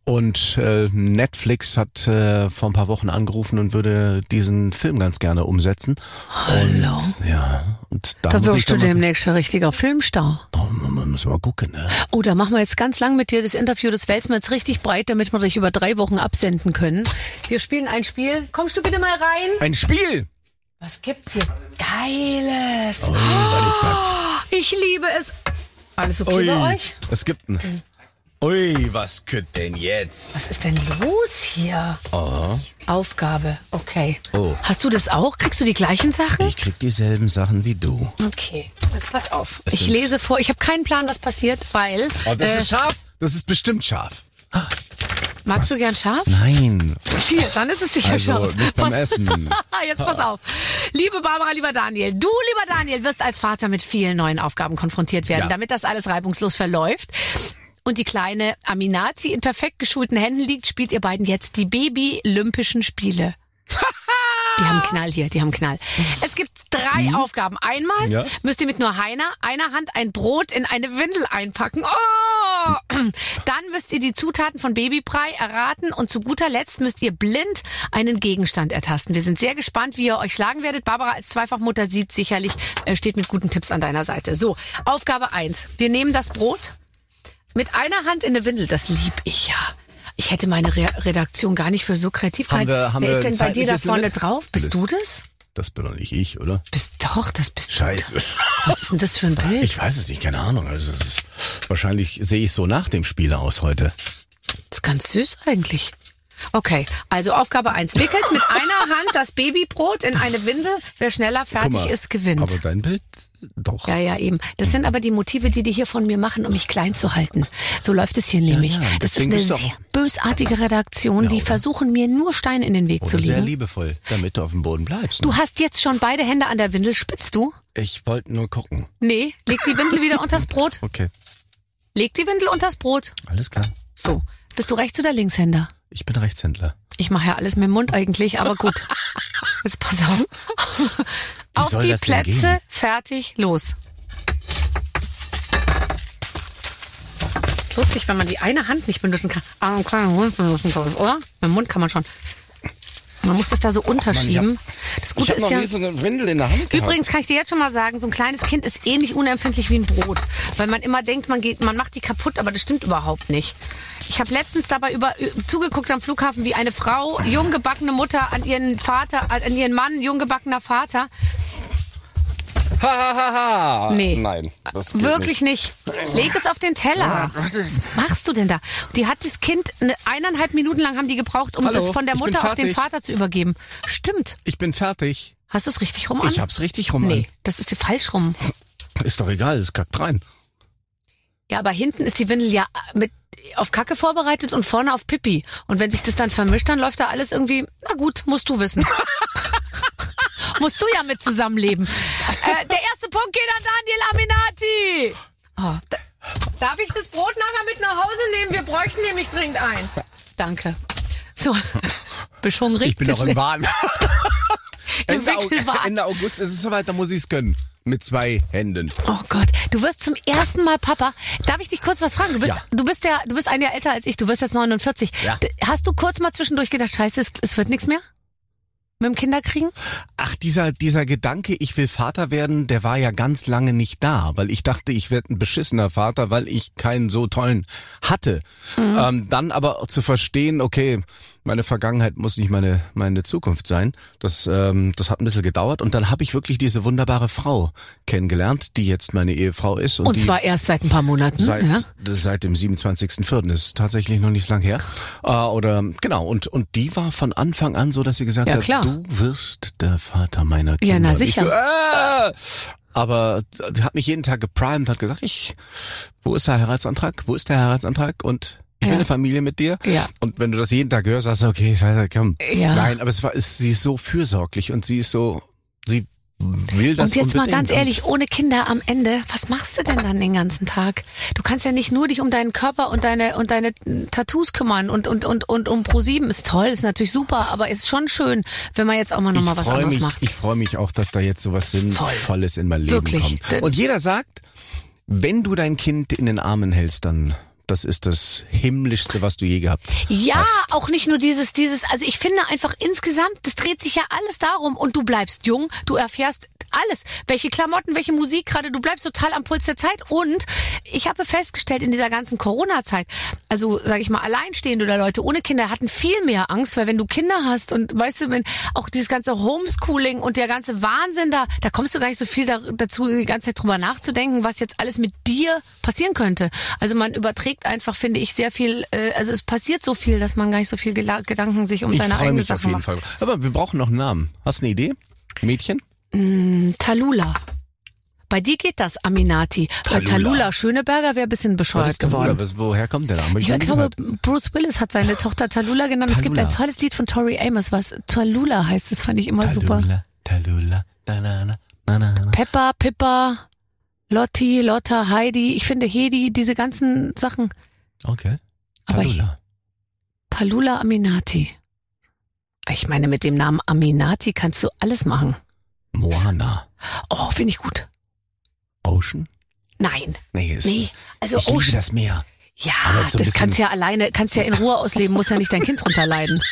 Und äh, Netflix hat äh, vor ein paar Wochen angerufen und würde diesen Film ganz gerne umsetzen. Hallo. Und, ja, und da, Da wirst du demnächst ein richtiger Filmstar. oh, man muss mal gucken, ne? Oh, da machen wir jetzt ganz lang mit dir das Interview. Das wälzen wir jetzt richtig breit, damit wir dich über drei Wochen absenden können. Wir spielen ein Spiel. Kommst du bitte mal rein? Ein Spiel! Was gibt's hier? Geiles. Ui, was ist das? Ich liebe es. Alles okay bei euch? Es gibt ein. Ui, was könnt denn jetzt? Was ist denn los hier? Aufgabe. Okay. Oh. Hast du das auch? Kriegst du die gleichen Sachen? Ich krieg dieselben Sachen wie du. Okay. Jetzt pass auf. Es Ich lese vor. Ich habe keinen Plan, was passiert, weil. Oh, das äh, ist scharf. Das ist bestimmt scharf. Magst du gern scharf? Nein. Hier, dann ist es sicher Also, scharf. nicht beim Pass- Essen. Jetzt pass auf. Liebe Barbara, lieber Daniel, du, lieber Daniel, wirst als Vater mit vielen neuen Aufgaben konfrontiert werden, Ja. damit das alles reibungslos verläuft. Und die kleine Aminazi in perfekt geschulten Händen liegt, spielt ihr beiden jetzt die Baby-Olympischen Spiele. Die haben Knall hier, die haben Knall. Es gibt drei Aufgaben. Einmal Mhm. Ja. müsst ihr mit nur einer, einer Hand ein Brot in eine Windel einpacken. Oh! Dann müsst ihr die Zutaten von Babybrei erraten und zu guter Letzt müsst ihr blind einen Gegenstand ertasten. Wir sind sehr gespannt, wie ihr euch schlagen werdet. Barbara als Zweifachmutter sieht sicherlich, äh, steht mit guten Tipps an deiner Seite. So, Aufgabe eins: Wir nehmen das Brot mit einer Hand in eine Windel. Das lieb ich ja. Ich hätte meine Re Redaktion gar nicht für so kreativ gehalten. Wer wir ist denn bei dir da vorne Limit? drauf? Bist Das- du das? Das bin doch nicht ich, oder? Bist doch, das bist Scheiße. du. Was ist denn das für ein Bild? Ich weiß es nicht, keine Ahnung. Also ist, wahrscheinlich sehe ich so nach dem Spiel aus heute. Das ist ganz süß eigentlich. Okay, also Aufgabe eins: Wickelt mit einer Hand das Babybrot in eine Windel. Wer schneller fertig mal, ist, gewinnt. Aber dein Bild, doch. Ja, ja, eben. Das sind aber die Motive, die die hier von mir machen, um mich klein zu halten. So läuft es hier nämlich. ja, das ist eine sehr bösartige Redaktion, die oder? versuchen mir nur Steine in den Weg zu Oder sehr legen. liebevoll, damit du auf dem Boden bleibst. Du hast jetzt schon beide Hände an der Windel. Spitzt du? ich wollte nur gucken. Nee, leg die Windel wieder unters Brot. Okay, Leg die Windel unters Brot. alles klar. So. Bist du Rechts- oder Linkshänder? Ich bin Rechtshändler. Ich mache ja alles mit dem Mund eigentlich, aber gut. Jetzt pass auf. Auf die das Plätze, fertig, los. ist lustig, wenn man die eine Hand nicht benutzen kann. Aber kann den Mund benutzen, glaub ich, oder? Mit dem Mund kann man schon. Man muss das da so unterschieben. das Gute ist ja. so eine Windel in der Hand Übrigens kann ich dir jetzt schon mal sagen, so ein kleines Kind ist ähnlich unempfindlich wie ein Brot, weil man immer denkt, man geht, man macht die kaputt, aber das stimmt überhaupt nicht. Ich habe letztens dabei über, zugeguckt am Flughafen, wie eine Frau, junggebackene Mutter an ihren Vater, an ihren Mann, junggebackener Vater, Ha, ha, ha, ha. Nee. Nein, das geht wirklich nicht. Leg es auf den Teller. Was machst du denn da? Die hat das Kind eine, eineinhalb Minuten lang haben die gebraucht, um Hallo, das von der Mutter auf den. Vater zu übergeben. Stimmt. Ich bin fertig. Hast du es richtig rum an? Ich hab's richtig rum Nee, das ist die falsch rum. an. Ist doch egal, es kackt rein. Ja, aber hinten ist die Windel ja mit auf Kacke vorbereitet und vorne auf Pipi. Und wenn sich das dann vermischt, dann läuft da alles irgendwie, na gut, musst du wissen. musst du ja mit zusammenleben. Äh, der erste Punkt geht an Daniel Aminati. Oh, da, darf ich das Brot nachher mit nach Hause nehmen? Wir bräuchten nämlich dringend eins. Danke. So, bist hungrig? Ich bin noch im Wahn. Im Ende, Au-. Ende August ist es soweit, da muss ich's können. Mit zwei Händen. Oh Gott, du wirst zum ersten Mal Papa. Darf ich dich kurz was fragen? Du bist, Ja. du bist ja, du bist ein Jahr älter als ich. Du wirst jetzt 49. Ja. Hast du kurz mal zwischendurch gedacht, Scheiße, es, es wird nichts mehr mit dem Kinderkriegen? Ach, dieser, dieser Gedanke, ich will Vater werden, der war ja ganz lange nicht da, weil ich dachte, ich werde ein beschissener Vater, weil ich keinen so tollen hatte. Mhm. Ähm, dann aber zu verstehen, okay, meine Vergangenheit muss nicht meine, meine Zukunft sein, das, ähm, das hat ein bisschen gedauert und dann habe ich wirklich diese wunderbare Frau kennengelernt, die jetzt meine Ehefrau ist. Und, Und zwar erst seit ein paar Monaten. Seit, ja? seit dem 27.04. Das ist tatsächlich noch nicht so lang her. Äh, oder genau, und, und die war von Anfang an so, dass sie gesagt Ja, hat, klar. du wirst der Vater meiner Kinder. Ja, na sicher. So, äh, aber hat mich jeden Tag geprimed, hat gesagt, ich, wo ist der Heiratsantrag? Wo ist der Heiratsantrag? Und ich will Ja. eine Familie mit dir. Ja. Und wenn du das jeden Tag hörst, sagst du, okay, scheiße, komm. Ja. Nein, aber es war, es, sie ist so fürsorglich und sie ist so, sie will das Und jetzt mal unbedingt. ganz ehrlich, ohne Kinder am Ende, was machst du denn dann den ganzen Tag? Du kannst ja nicht nur dich um deinen Körper und deine und deine Tattoos kümmern und und und und um Pro7 ist toll, ist natürlich super, aber ist schon schön, wenn man jetzt auch mal nochmal was anderes mich, macht. Ich freue mich auch, dass da jetzt sowas Sinnvolles in mein Leben Wirklich. kommt. Und jeder sagt, wenn du dein Kind in den Armen hältst, dann das ist das himmlischste, was du je gehabt Ja, hast. auch nicht nur dieses, dieses, also ich finde einfach insgesamt, das dreht sich ja alles darum und du bleibst jung, du erfährst alles. Welche Klamotten, welche Musik gerade, du bleibst total am Puls der Zeit und ich habe festgestellt in dieser ganzen Corona-Zeit, also sage ich mal, alleinstehende oder Leute ohne Kinder hatten viel mehr Angst, weil wenn du Kinder hast und weißt du, wenn auch dieses ganze Homeschooling und der ganze Wahnsinn da, da kommst du gar nicht so viel da, dazu, die ganze Zeit drüber nachzudenken, was jetzt alles mit dir passieren könnte. Also man überträgt einfach, finde ich, sehr viel, äh, also es passiert so viel, dass man gar nicht so viel Gela Gedanken sich um Ich seine eigenen mich auf Sachen jeden macht. Fall. Aber wir brauchen noch einen Namen. Hast du eine Idee? Mädchen? Talula. Bei dir geht das, Aminati. Bei Tallulah. Talula Schöneberger wäre ein bisschen bescheuert geworden. Woher kommt der Name? Ich nie glaube. Bruce Willis hat seine Tochter Talula genannt. Es gibt ein tolles Lied von Tori Amos, was Talula heißt. Das fand ich immer super. Tallulah, Tallulah, na, na, na, na, na, na. Peppa, Pippa, Lotti, Lotta, Heidi. Ich finde Hedi, diese ganzen Sachen. Okay. Aber ich- Tallulah. Talula Aminati. Ich meine, mit dem Namen Aminati kannst du alles machen. Moana. Oh, finde ich gut. Ocean? Nein, Nee, ist, nee. Also ich Ocean. das Meer. Ja, so das kannst ja alleine, kannst ja in Ruhe ausleben, muss ja nicht dein Kind drunter leiden.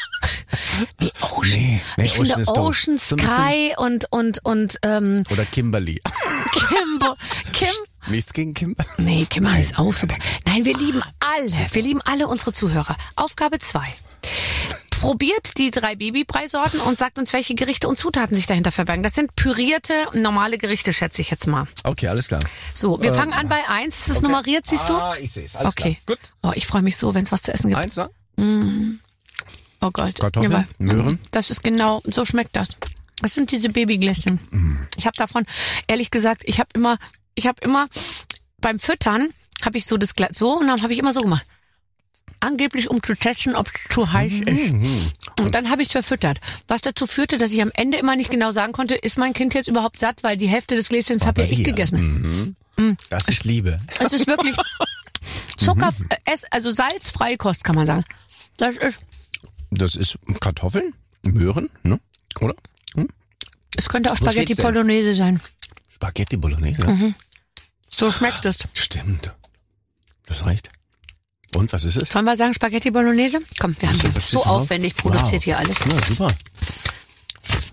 Nee, Ocean. Nee, nee ich finde Ocean doof. Ocean So Sky und und und ähm, Oder Kimberly. Kimbo, Kim. Nichts gegen Kim. Nee, Kim ist auch super. Nein, wir lieben alle. Wir lieben alle unsere Zuhörer. Aufgabe zwei. Probiert die drei Babybrei-Sorten und sagt uns, welche Gerichte und Zutaten sich dahinter verbergen. Das sind pürierte, normale Gerichte, schätze ich jetzt mal. Okay, alles klar. So, wir fangen an bei eins. Ist das nummeriert, siehst du? Ah, ich sehe es. Alles Okay. klar. Gut. Oh, ich freue mich so, wenn es was zu essen gibt. Eins, wa? Oh Gott. Kartoffeln, Jawohl. Möhren. Das ist genau, so schmeckt das. Das sind diese Babygläschen. Mm. Ich habe davon, ehrlich gesagt, ich habe immer, ich habe immer beim Füttern habe ich so das Gla- so und dann habe ich immer so gemacht. Angeblich um zu testen, ob es zu heiß Mhm. ist. Und dann habe ich es verfüttert. Was dazu führte, dass ich am Ende immer nicht genau sagen konnte, ist mein Kind jetzt überhaupt satt, weil die Hälfte des Gläschens habe ja ich gegessen. Mhm. Das ist Liebe. Es ist wirklich Zucker, Mhm. äh, also salzfreie Kost, kann man sagen. Das ist, Das ist Kartoffeln, Möhren, ne? Oder? Hm? es könnte auch Wo Spaghetti steht's denn? Bolognese sein. Spaghetti Bolognese. Mhm. So schmeckt es. Stimmt. Du hast recht. Und was ist es? Sollen wir sagen Spaghetti Bolognese? Komm, wir haben hier so steht drauf? aufwendig produziert Wow. hier alles. Ja, super.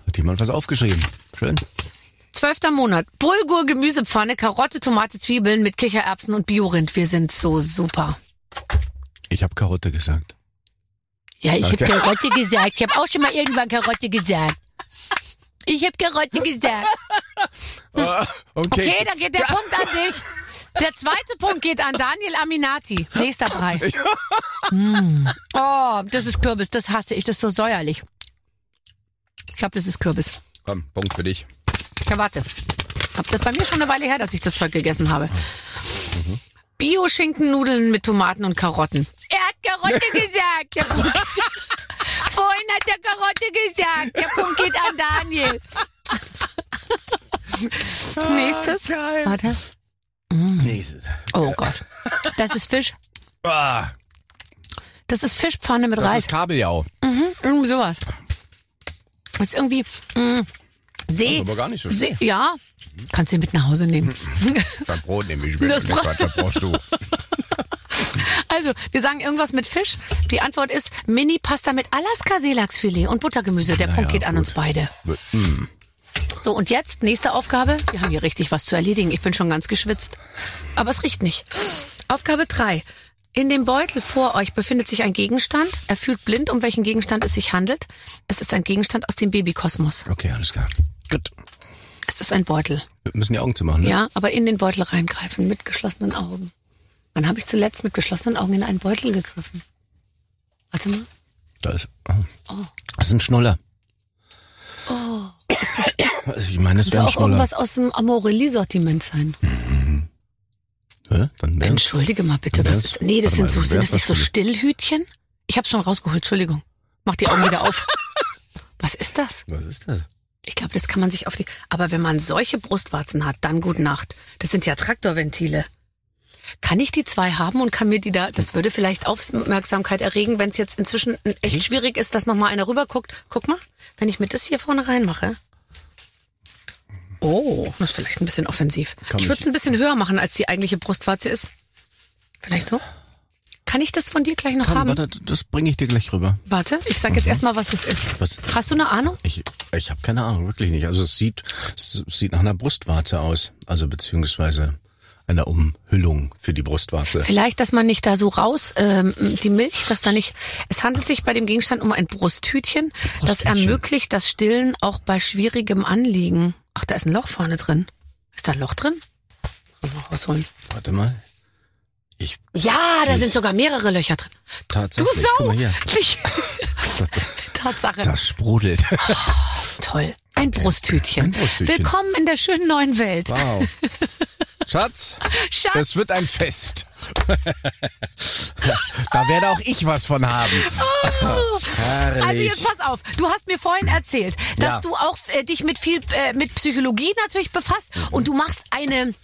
Hat jemand was aufgeschrieben? Schön. Zwölfter Monat. Bulgur, Gemüsepfanne, Karotte, Tomate, Zwiebeln mit Kichererbsen und Biorind. Wir sind so super. Ich habe Karotte gesagt. Ja, ich Okay. habe Karotte gesagt. Ich habe auch schon mal irgendwann Karotte gesagt. Ich habe Karotte gesagt. Okay, dann geht der Punkt an dich. Der zweite Punkt geht an Daniel Aminati. Nächster Brei. Mm. Oh, das ist Kürbis. Das hasse ich. Das ist so säuerlich. Ich glaube, das ist Kürbis. Komm, Punkt für dich. Ja, warte. Hab das bei mir schon eine Weile her, dass ich das Zeug gegessen habe. Bio-Schinkennudeln mit Tomaten und Karotten. Er hat Karotte gesagt. Der Punkt. Vorhin hat er Karotte gesagt. Der Punkt geht an Daniel. Nächstes. Warte. Nächstes. Oh Gott. Das ist Fisch. Ah, Das ist Fischpfanne mit das Reis. ist Kabeljau. Mhm, irgendwie sowas. Das ist irgendwie mh, See. Das ist aber gar nicht so See, ja. Kannst du mit nach Hause nehmen. Das Brot nehme ich mit. Das Das, Brot- das brauchst du. Also, wir sagen irgendwas mit Fisch. Die Antwort ist Mini-Pasta mit Alaska-Seelachsfilet und Buttergemüse. Der Punkt ja, geht an gut. uns beide. Mm. So, und jetzt, nächste Aufgabe. Wir haben hier richtig was zu erledigen. Ich bin schon ganz geschwitzt. Aber es riecht nicht. Aufgabe drei. In dem Beutel vor euch befindet sich ein Gegenstand. Er fühlt blind, um welchen Gegenstand es sich handelt. Es ist ein Gegenstand aus dem Babykosmos. Okay, alles klar. Gut. Es ist ein Beutel. Wir müssen die Augen zu machen, ne? Ja, aber in den Beutel reingreifen mit geschlossenen Augen. Wann habe ich zuletzt mit geschlossenen Augen in einen Beutel gegriffen? Warte mal. Da ist, oh. Das ist ein Schnuller. Oh, ist das Ich meine, es wäre auch Schnuller. irgendwas aus dem Amorelli-Sortiment sein? Hä? Dann wär- Entschuldige mal bitte, Dann was ist, nee, das sind mal, so, dann sind das nicht so. Stillhütchen? Ich hab's schon rausgeholt, Entschuldigung. Mach die Augen wieder auf. Was ist das? Was ist das? Ich glaube, das kann man sich auf die, aber wenn man solche Brustwarzen hat, dann gute Nacht. Das sind ja Traktorventile. Kann ich die zwei haben und kann mir die da, das würde vielleicht Aufmerksamkeit erregen, wenn es jetzt inzwischen echt, schwierig ist, dass noch mal einer rüberguckt. Guck mal, wenn ich mir das hier vorne reinmache. Oh, das ist vielleicht ein bisschen offensiv. Kann ich würde es ein bisschen höher machen, als die eigentliche Brustwarze ist. Vielleicht so? Kann ich das von dir gleich noch Komm, haben? warte, das bringe ich dir gleich rüber. Warte, ich sag jetzt erstmal, was es ist. Was? Hast du eine Ahnung? Ich, ich habe keine Ahnung, wirklich nicht. Also es sieht, es sieht nach einer Brustwarze aus. Also beziehungsweise einer Umhüllung für die Brustwarze. Vielleicht, dass man nicht da so raus, ähm, die Milch, dass da nicht, es handelt sich bei dem Gegenstand um ein Brusthütchen, das Brusthütchen. ermöglicht das Stillen auch bei schwierigem Anliegen. Ach, da ist ein Loch vorne drin. Ist da ein Loch drin? Rausholen. Warte mal. Ich Ja, da Ich- sind sogar mehrere Löcher drin. Du tatsächlich. Sau! Guck mal hier. Tatsache. Das sprudelt. Toll. Ein Brusthütchen. Ein Brusthütchen. Willkommen in der schönen neuen Welt. Wow. Schatz, Schatz, es wird ein Fest. da werde auch ich was von haben. Herrlich. Also jetzt pass auf, du hast mir vorhin erzählt, dass Ja. du auch äh, dich mit viel äh, mit Psychologie natürlich befasst und du machst eine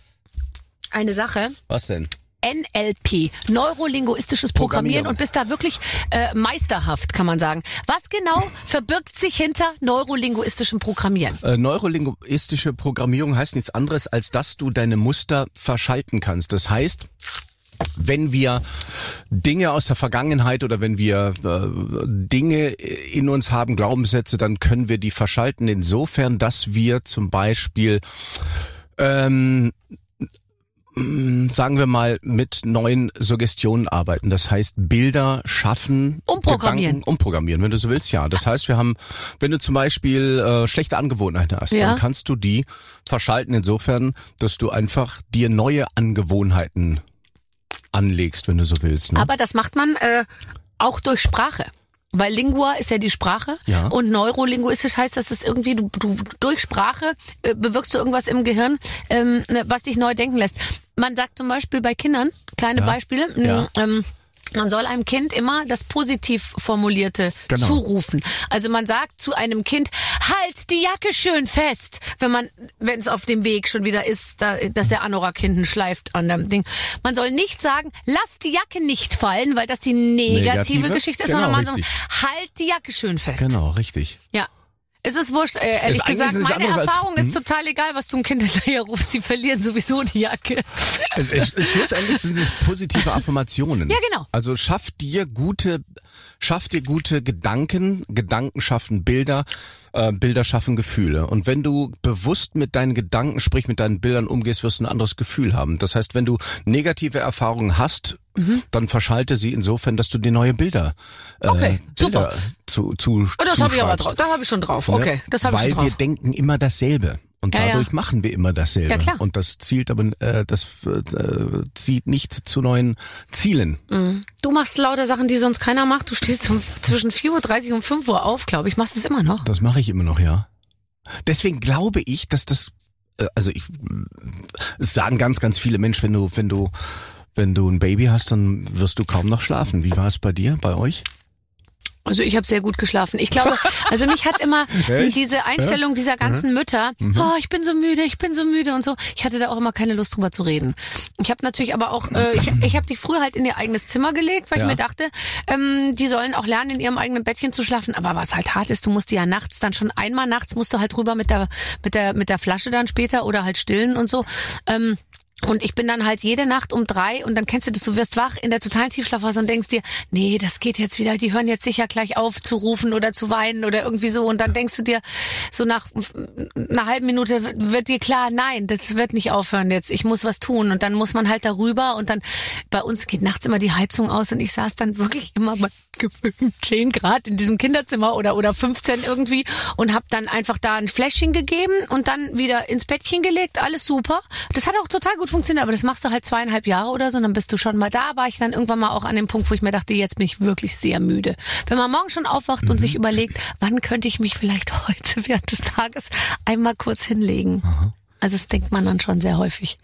eine Sache was denn? NLP, neurolinguistisches Programmieren und bist da wirklich äh, meisterhaft, kann man sagen. Was genau verbirgt sich hinter neurolinguistischem Programmieren? Äh, neurolinguistische Programmierung heißt nichts anderes, als dass du deine Muster verschalten kannst. Das heißt, wenn wir Dinge aus der Vergangenheit oder wenn wir äh, Dinge in uns haben, Glaubenssätze, dann können wir die verschalten insofern, dass wir zum Beispiel ähm, sagen wir mal, mit neuen Suggestionen arbeiten. Das heißt, Bilder schaffen, Umprogrammieren. Gedanken umprogrammieren, wenn du so willst, ja. Das heißt, wir haben, wenn du zum Beispiel äh, schlechte Angewohnheiten hast, Ja. dann kannst du die verschalten insofern, dass du einfach dir neue Angewohnheiten anlegst, wenn du so willst. Ne? Aber das macht man äh, auch durch Sprache. Weil Lingua ist ja die Sprache Ja. und neurolinguistisch heißt, dass es irgendwie, du, du durch Sprache äh, bewirkst du irgendwas im Gehirn, ähm, ne, was dich neu denken lässt. Man sagt zum Beispiel bei Kindern, kleine Ja. Beispiele, Ja. ähm, man soll einem Kind immer das positiv formulierte Genau. zurufen. Also man sagt zu einem Kind, halt die Jacke schön fest, wenn man, wenn es auf dem Weg schon wieder ist, da, dass der Anorak hinten schleift an dem Ding. Man soll nicht sagen, lass die Jacke nicht fallen, weil das die negative, Negative? Geschichte ist, Genau, sondern man soll, richtig. halt die Jacke schön fest. Genau, richtig. Ja. Es ist wurscht, äh, ehrlich Ist gesagt, meine anderes als- Erfahrung ist hm? total egal, was du dem Kind hinterher rufst, sie verlieren sowieso die Jacke. Schlussendlich sind es positive Affirmationen. Ja, genau. Also schaff dir gute, schaff dir gute Gedanken, Gedanken schaffen Bilder, äh, Bilder schaffen Gefühle. Und wenn du bewusst mit deinen Gedanken, sprich mit deinen Bildern umgehst, wirst du ein anderes Gefühl haben. Das heißt, wenn du negative Erfahrungen hast, Mhm. dann verschalte sie insofern, dass du dir neue Bilder, äh, Okay, Bilder super. zu, zu Oh, das habe ich aber drauf. Das habe ich schon drauf. Ne? Okay, das habe ich Weil schon drauf. wir denken immer dasselbe. Und Ja, ja. dadurch machen wir immer dasselbe. Ja, klar. Und das zielt aber, äh, das äh, zieht nicht zu neuen Zielen. Du machst lauter Sachen, die sonst keiner macht. Du stehst um, zwischen 4.30 Uhr und 5 Uhr auf, glaube ich. Machst du es immer noch? Das mache ich immer noch, ja. Deswegen glaube ich, dass das, äh, also ich, es sagen ganz, ganz viele Menschen, wenn du, wenn du, wenn du ein Baby hast, dann wirst du kaum noch schlafen. Wie war es bei dir, bei euch? Also ich habe sehr gut geschlafen. Ich glaube, also mich hat immer Echt? diese Einstellung dieser ganzen Mütter, oh, ich bin so müde, ich bin so müde und so. Ich hatte da auch immer keine Lust drüber zu reden. Ich habe natürlich aber auch, äh, ich, ich habe die früher halt in ihr eigenes Zimmer gelegt, weil Ja. ich mir dachte, ähm, die sollen auch lernen, in ihrem eigenen Bettchen zu schlafen. Aber was halt hart ist, du musst die ja nachts dann schon einmal nachts musst du halt rüber mit der mit der mit der Flasche dann später oder halt stillen und so. Ähm, und ich bin dann halt jede Nacht um drei und dann kennst du das, du wirst wach in der totalen Tiefschlafphase und denkst dir, nee, das geht jetzt wieder, die hören jetzt sicher gleich auf zu rufen oder zu weinen oder irgendwie so. Und dann denkst du dir, so nach einer halben Minute wird dir klar, nein, das wird nicht aufhören jetzt, ich muss was tun. Und dann muss man halt darüber und dann, bei uns geht nachts immer die Heizung aus und ich saß dann wirklich immer bei gefühlten 10 Grad in diesem Kinderzimmer oder, oder 15 irgendwie und habe dann einfach da ein Fläschchen gegeben und dann wieder ins Bettchen gelegt, alles super. Das hat auch total gut funktioniert, aber das machst du halt zweieinhalb Jahre oder so und dann bist du schon mal da. War ich dann irgendwann mal auch an dem Punkt, wo ich mir dachte, jetzt bin ich wirklich sehr müde. Wenn man morgen schon aufwacht und sich überlegt, wann könnte ich mich vielleicht heute während des Tages einmal kurz hinlegen. Also das denkt man dann schon sehr häufig.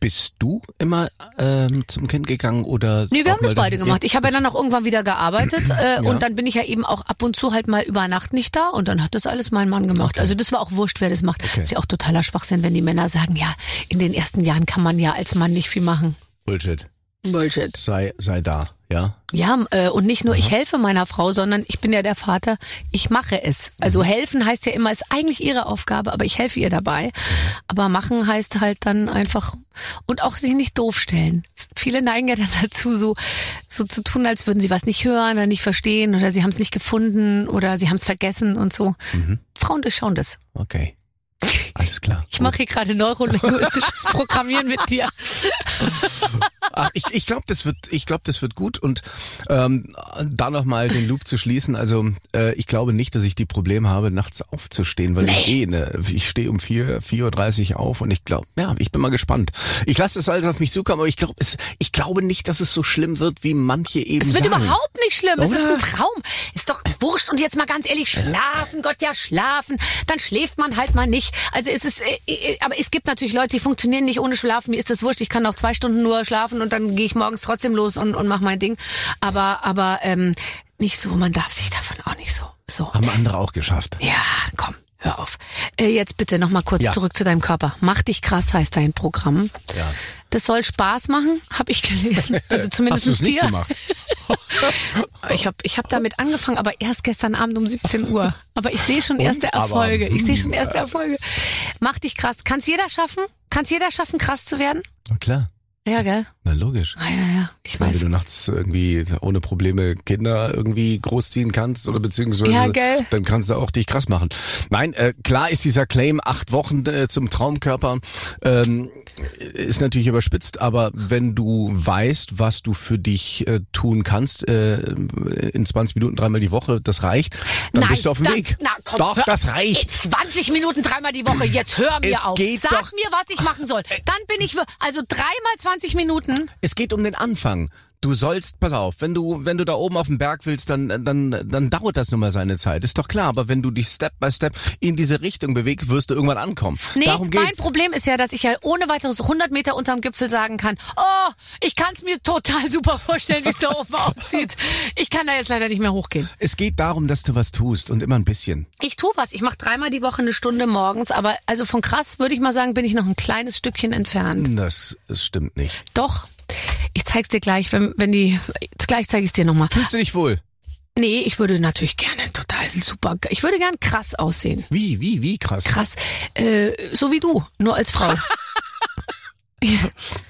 Bist du immer ähm, zum Kind gegangen oder? Nee, wir haben das beide gemacht. Ich habe ja dann auch irgendwann wieder gearbeitet äh, Ja. und dann bin ich ja eben auch ab und zu halt mal über Nacht nicht da und dann hat das alles mein Mann gemacht. Okay. Also das war auch wurscht, wer das macht. Okay. Ist ja auch totaler Schwachsinn, wenn die Männer sagen, ja, in den ersten Jahren kann man ja als Mann nicht viel machen. Bullshit. Bullshit. Sei, sei da, ja? Ja, äh, und nicht nur ich helfe meiner Frau, sondern ich bin ja der Vater, ich mache es. Also helfen heißt ja immer, ist eigentlich ihre Aufgabe, aber ich helfe ihr dabei. Aber machen heißt halt dann einfach und auch sich nicht doof stellen. Viele neigen ja dann dazu, so, so zu tun, als würden sie was nicht hören oder nicht verstehen oder sie haben es nicht gefunden oder sie haben es vergessen und so. Frauen durchschauen das. Okay. Alles klar. Ich mache hier gerade neurolinguistisches Programmieren mit dir. Ach, ich ich glaube, das wird, ich glaube, das wird gut und ähm, da noch mal den Loop zu schließen. Also äh, ich glaube nicht, dass ich die Probleme habe, nachts aufzustehen, weil ich eh, ne, ich stehe um vier, 4.30 Uhr auf und ich glaube, ja, ich bin mal gespannt. Ich lasse es alles auf mich zukommen, aber ich glaube, es, ich glaube nicht, dass es so schlimm wird, wie manche eben Es wird sagen. überhaupt nicht schlimm. Es ist Oder? ein Traum. Ist doch wurscht. Und jetzt mal ganz ehrlich, schlafen, Gott ja, schlafen. Dann schläft man halt mal nicht. Also es ist, äh, äh, aber es gibt natürlich Leute, die funktionieren nicht ohne Schlafen. Mir ist das wurscht. Ich kann auch zwei Stunden nur schlafen und dann gehe ich morgens trotzdem los und, und mache mein Ding. Aber, aber ähm, nicht so. Man darf sich davon auch nicht so. So. Haben andere auch geschafft. Ja, komm, hör auf. Äh, jetzt bitte noch mal kurz Ja. zurück zu deinem Körper. Mach dich krass heißt dein Programm. Ja. Das soll Spaß machen, habe ich gelesen. Also zumindest Hast es nicht dir. gemacht? Ich habe ich hab damit angefangen, aber erst gestern Abend um 17 Uhr. Aber ich sehe schon erste Erfolge. Ich sehe schon erste Erfolge. Mach dich krass. Kann's jeder schaffen? Kann's jeder schaffen, krass zu werden? Na klar. Ja, gell? Na logisch. Ah, ja, ja. Ich Ich meine, weiß. wenn du nachts irgendwie ohne Probleme Kinder irgendwie großziehen kannst oder beziehungsweise Ja, gell. dann kannst du auch dich krass machen. Nein, äh, klar ist dieser Claim acht Wochen äh, zum Traumkörper ähm, ist natürlich überspitzt, aber wenn du weißt, was du für dich äh, tun kannst äh, in 20 Minuten dreimal die Woche, das reicht, dann Nein, bist du auf dem das, Weg. Na, komm, Doch, hör- das reicht. 20 Minuten dreimal die Woche. Jetzt hör mir Es auf. Sag doch- mir, was ich machen soll. Dann bin ich also dreimal 20 Minuten. Es geht um den Anfang. Du sollst, pass auf, wenn du, wenn du da oben auf dem Berg willst, dann, dann, dann dauert das nun mal seine Zeit. Ist doch klar. Aber wenn du dich Step by Step in diese Richtung bewegst, wirst du irgendwann ankommen. Nee, Darum mein geht's. Problem ist ja, dass ich ja ohne weiteres 100 Meter unterm Gipfel sagen kann, oh, ich kann es mir total super vorstellen, wie es da oben aussieht. Ich kann da jetzt leider nicht mehr hochgehen. Es geht darum, dass du was tust und immer ein bisschen. Ich tue was. Ich mache dreimal die Woche eine Stunde morgens, aber also von krass würde ich mal sagen, bin ich noch ein kleines Stückchen entfernt. Das, das stimmt nicht. Doch. Ich zeig's dir gleich, wenn, wenn die. Gleich zeige ich dir nochmal. Fühlst du dich wohl? Nee, ich würde natürlich gerne total super. Ich würde gern krass aussehen. Wie, wie, wie krass? Krass. Äh, so wie du, nur als Frau.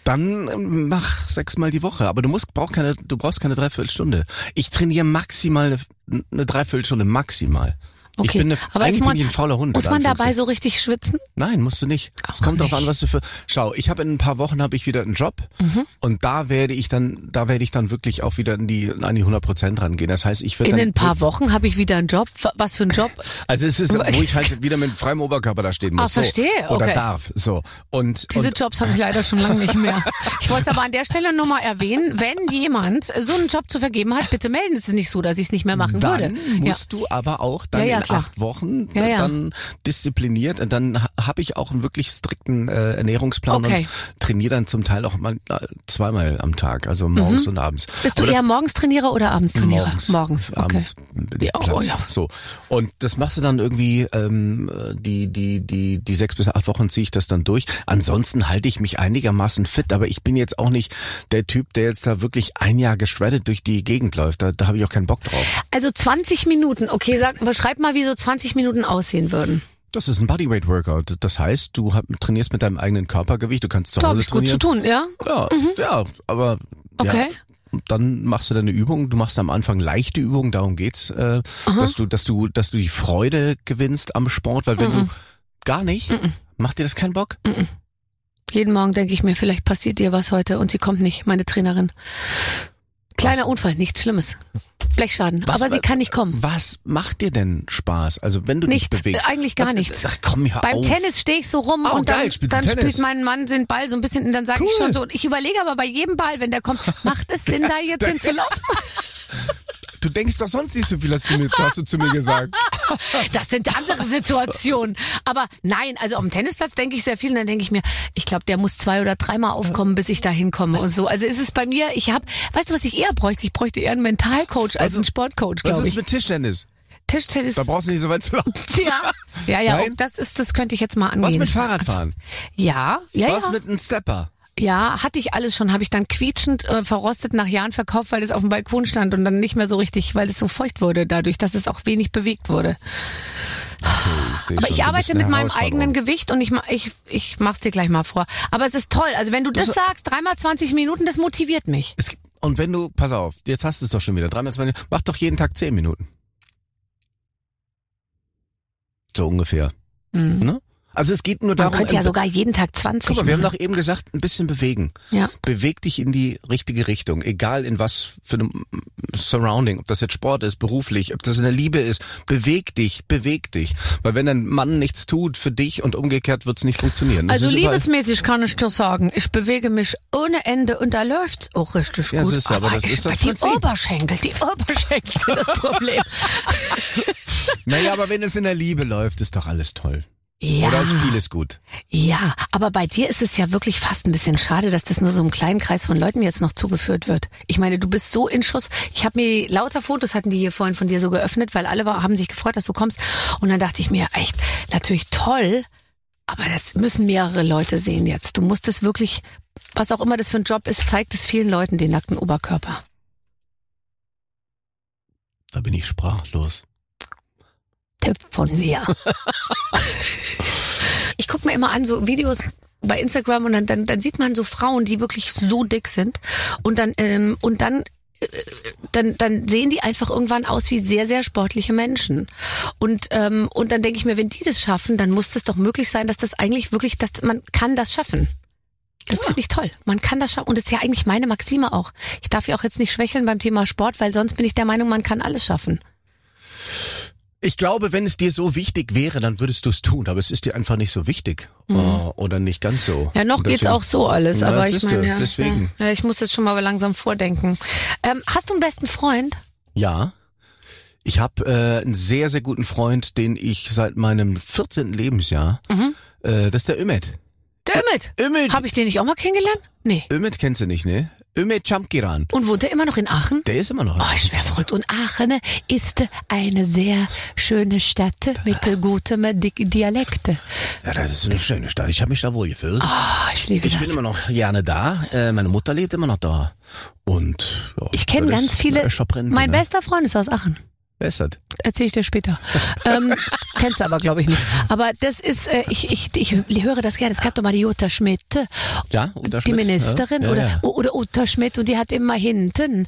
Dann ähm, mach sechsmal die Woche. Aber du musst, brauch keine, du brauchst keine Dreiviertelstunde. Ich trainiere maximal eine, eine Dreiviertelstunde, maximal. Ich Okay, bin eine, aber eigentlich man- bin ich ein fauler Hund. Muss man dabei so richtig schwitzen? Nein, musst du nicht. Es Auch kommt drauf nicht. an, was du für. Schau, ich habe in ein paar Wochen habe ich wieder einen Job Mhm. und da werde ich dann, da werde ich dann wirklich auch wieder in die an die 100 Prozent rangehen. Das heißt, ich werde In ein paar Wochen habe ich wieder einen Job. Was für ein Job? also es ist, wo ich halt wieder mit freiem Oberkörper da stehen muss. Verstehe, so. Oder okay. darf. So und, Diese und Jobs habe ich leider schon lange nicht mehr. Ich wollte aber an der Stelle nur mal erwähnen, wenn jemand so einen Job zu vergeben hat, bitte melden Sie es nicht so, dass ich es nicht mehr machen dann würde. musst du aber auch dann Ja, ja, klar. acht Wochen Ja, ja. dann diszipliniert. Und dann ha- habe ich auch einen wirklich strikten äh, Ernährungsplan Okay. und trainiere dann zum Teil auch mal äh, zweimal am Tag, also morgens und abends. Mhm. Bist du Aber eher morgens Trainierer oder abends Trainierer? Morgens. Morgens, okay. Abends bin ich Ja, platt. oh ja. So. Und das machst du dann irgendwie, ähm, die, die, die, die sechs bis acht Wochen ziehe ich das dann durch. Ansonsten halte ich mich einigermaßen fit, aber ich bin jetzt auch nicht der Typ, der jetzt da wirklich ein Jahr geschreddet durch die Gegend läuft. Da, da habe ich auch keinen Bock drauf. Also 20 Minuten. Okay, sag, beschreib mal, wie so 20 Minuten aussehen würden. Das ist ein Bodyweight Workout. Das heißt, du trainierst mit deinem eigenen Körpergewicht, du kannst zu Glaube Hause ich gut zu trainieren. tun, ja? Ja, ja, aber Okay. Ja, dann machst du deine Übung. Du machst am Anfang leichte Übungen, darum geht's, äh, dass du, dass du, dass du die Freude gewinnst am Sport, weil wenn du gar nicht, macht dir das keinen Bock? Jeden Morgen denke ich mir, vielleicht passiert ihr was heute und sie kommt nicht, meine Trainerin. Kleiner Was? Unfall, nichts Schlimmes. Blechschaden. Was- aber sie kann nicht kommen. Was macht dir denn Spaß? Also wenn du Nichts, dich bewegst. eigentlich gar was, nichts. Ach komm, Beim auf. Tennis stehe ich so rum Oh, und dann, geil, dann Tennis? spielt mein Mann den Ball so ein bisschen und dann sage ich Cool. schon so, und ich überlege aber bei jedem Ball, wenn der kommt, macht es Sinn, da jetzt hinzulaufen? Du denkst doch sonst nicht so viel, hast du, mir, hast du zu mir gesagt. das sind andere Situationen. Aber nein, also auf dem Tennisplatz denke ich sehr viel und dann denke ich mir, ich glaube, der muss zwei oder dreimal aufkommen, bis ich da hinkomme und so. Also ist es bei mir, ich habe, weißt du, was ich eher bräuchte? Ich bräuchte eher einen Mentalcoach als einen Sportcoach, Was glaube ist ich. mit Tischtennis? Tischtennis. Da brauchst du nicht so weit zu laufen. Ja, ja, ja. Das ist, das könnte ich jetzt mal angehen. Was mit Fahrradfahren? Ja, ja, Was ja. mit einem Stepper? Ja, hatte ich alles schon, habe ich dann quietschend äh, verrostet nach Jahren verkauft, weil es auf dem Balkon stand und dann nicht mehr so richtig, weil es so feucht wurde, dadurch, dass es auch wenig bewegt wurde. seh Aber schon, ich arbeite mit meinem eigenen Gewicht und ich, ich, ich mach's dir gleich mal vor. Aber es ist toll. Also wenn du das sagst, dreimal 20 Minuten, das motiviert mich. Gibt, und wenn du, pass auf, jetzt hast du es doch schon wieder, dreimal zwei, mach doch jeden Tag zehn Minuten. So ungefähr. Ne? Also es geht nur Man darum, könnte ja sogar jeden Tag 20 Guck mal, wir haben machen. doch eben gesagt, ein bisschen bewegen. Ja. Beweg dich in die richtige Richtung, egal in was für einem Surrounding, ob das jetzt Sport ist, beruflich, ob das in der Liebe ist. Beweg dich, beweg dich. Weil wenn ein Mann nichts tut für dich und umgekehrt wird's nicht funktionieren. Das Also ist liebesmäßig kann ich dir sagen, ich bewege mich ohne Ende und da läuft's auch richtig Ja, gut. siehst du, aber das ich, ist das die Prinzip. Oberschenkel, die Oberschenkel sind das Problem. Naja, aber wenn es in der Liebe läuft, ist doch alles toll. Ja. Oder ist vieles gut. Ja, aber bei dir ist es ja wirklich fast ein bisschen schade, dass das nur so einem kleinen Kreis von Leuten jetzt noch zugeführt wird. Ich meine, du bist so in Schuss. Ich habe mir lauter Fotos hatten die hier vorhin von dir so geöffnet, weil alle haben sich gefreut, dass du kommst. Und dann dachte ich mir, echt, natürlich toll, aber das müssen mehrere Leute sehen jetzt. Du musst es wirklich, was auch immer das für ein Job ist, zeigt es vielen Leuten den nackten Oberkörper. Da bin ich sprachlos. Tipp von mir. ich guck mir immer an so Videos bei Instagram und dann, dann, dann sieht man so Frauen, die wirklich so dick sind und dann ähm, und dann äh, dann, dann sehen die einfach irgendwann aus wie sehr, sehr sportliche Menschen. Und, ähm, und dann denke ich mir, wenn die das schaffen, dann muss das doch möglich sein, dass das eigentlich wirklich, dass man kann das schaffen. Das finde ich toll. Man kann das schaffen. Und das ist ja eigentlich meine Maxime auch. Ich darf ja auch jetzt nicht schwächeln beim Thema Sport, weil sonst bin ich der Meinung, man kann alles schaffen. Ich glaube, wenn es dir so wichtig wäre, dann würdest du es tun, aber es ist dir einfach nicht so wichtig. Äh, Oder nicht ganz so. Mhm. Ja, noch Und geht's deswegen- auch so alles, aber ich meine, ja, deswegen. Ja, ich muss jetzt schon mal langsam vordenken. Ähm, hast du einen besten Freund? Ja. Ich habe äh, einen sehr, sehr guten Freund, den ich seit meinem 14. Lebensjahr, Mhm. äh, das ist der Ümit. Der Ümit. Ümit! Habe ich den nicht auch mal kennengelernt? Nee. Ümit kennst du nicht, ne? Ümit Chamkiran. Und wohnt er immer noch in Aachen? Der ist immer noch. Oh, ich wäre verrückt. Und Aachen ist eine sehr schöne Stadt mit gutem Di Dialekt. Ja, das ist eine schöne Stadt. Ich habe mich da wohl gefühlt. Oh, ich liebe ich das. bin immer noch gerne da. Äh, meine Mutter lebt immer noch da. Und ja, Ich kenne ganz viele. Mein ne? bester Freund ist aus Aachen. Wer ist das? Erzähle ich dir später. ähm, kennst du aber, glaube ich, nicht. Aber das ist, äh, ich, ich, ich höre das gerne. Es gab doch mal die Jutta Schmidt, Ja, Uta die Schmidt? Ministerin, ja, oder, ja. oder Uta Schmidt, und die hat immer hinten,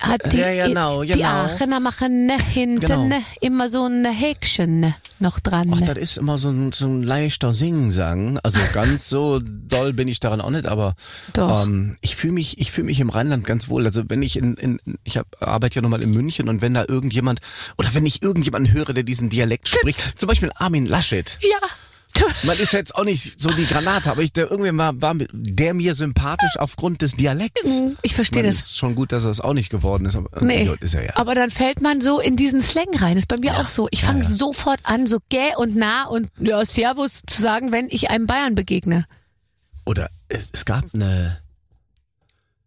hat die, Ja, genau, die genau. Aachener machen hinten Genau. immer so ein Häkchen noch dran. Ach, das ist immer so ein, so ein leichter Singsang. Also ganz so doll bin ich daran auch nicht, aber ähm, ich fühle mich, ich fühle mich im Rheinland ganz wohl. Also wenn ich in, in ich hab, arbeite ja nochmal in München und wenn da irgendjemand oder wenn ich irgendjemanden höre, der diesen Dialekt spricht, zum Beispiel Armin Laschet. ja. Man ist jetzt auch nicht so die Granate, aber ich, der irgendwie war, war der mir sympathisch aufgrund des Dialekts. Ich verstehe das. ist schon gut, dass er es auch nicht geworden ist, aber Nee, ist er ja. aber dann fällt man so in diesen Slang rein. Ist bei mir auch so. Ich fange ja. sofort an, so gäh und nah und ja, Servus zu sagen, wenn ich einem Bayern begegne. Oder es, es gab eine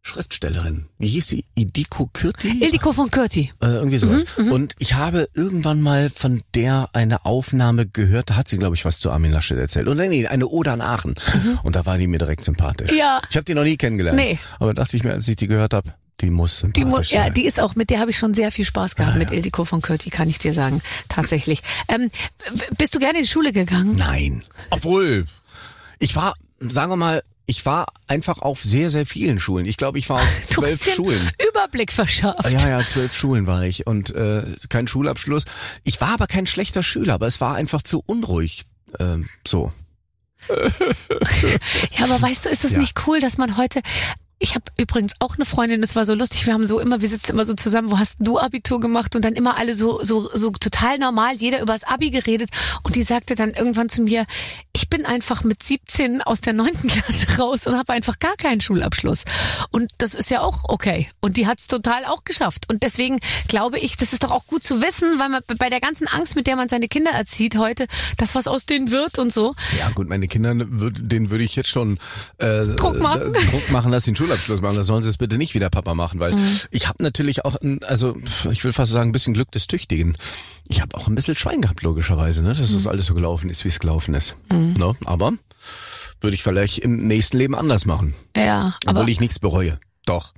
Schriftstellerin, wie hieß sie? Idiko Kürti? Ildiko von Kürti. Äh, irgendwie sowas. Und ich habe irgendwann mal von der eine Aufnahme gehört, da hat sie, glaube ich, was zu Armin Laschet erzählt. Und nee, eine Ode an Aachen. Und da war die mir direkt sympathisch. Ja. Ich habe die noch nie kennengelernt. Nee. Aber dachte ich mir, als ich die gehört habe, die muss sympathisch Die, mu- ja, die ist auch, mit der habe ich schon sehr viel Spaß gehabt, mit Ildiko von Kürti, kann ich dir sagen. Tatsächlich. Ähm, bist du gerne in die Schule gegangen? Nein. Obwohl, ich war, sagen wir mal, ich war einfach auf sehr, sehr vielen Schulen. Ich glaube, ich war auf So zwölf bisschen Schulen. Überblick verschafft. Ja, ja, zwölf Schulen war ich und äh, kein Schulabschluss. Ich war aber kein schlechter Schüler, aber es war einfach zu unruhig. Ähm, so. Ja, aber weißt du, ist es Ja. nicht cool, dass man heute Ich habe übrigens auch eine Freundin, das war so lustig, wir haben so immer, wir sitzen immer so zusammen, wo hast du Abitur gemacht und dann immer alle so, so, so total normal, jeder übers Abi geredet und die sagte dann irgendwann zu mir, ich bin einfach mit 17 aus der neunten Klasse raus und habe einfach gar keinen Schulabschluss. Und das ist ja auch okay. Und die hat's total auch geschafft. Und deswegen glaube ich, das ist doch auch gut zu wissen, weil man bei der ganzen Angst, mit der man seine Kinder erzieht heute, dass was aus denen wird und so. Ja gut, meine Kinder, denen würde ich jetzt schon äh, Druck machen. äh, Druck machen, dass sie einen Schulabschluss machen. Das sollen sie es bitte nicht wieder Papa machen, weil Mhm. ich habe natürlich auch, ein, also ich will fast sagen, ein bisschen Glück des Tüchtigen. Ich habe auch ein bisschen Schwein gehabt, logischerweise, ne? dass Mhm. das alles so gelaufen ist, wie es gelaufen ist. Ne? Aber würde ich vielleicht im nächsten Leben anders machen, Ja, obwohl aber ich nichts bereue. Doch.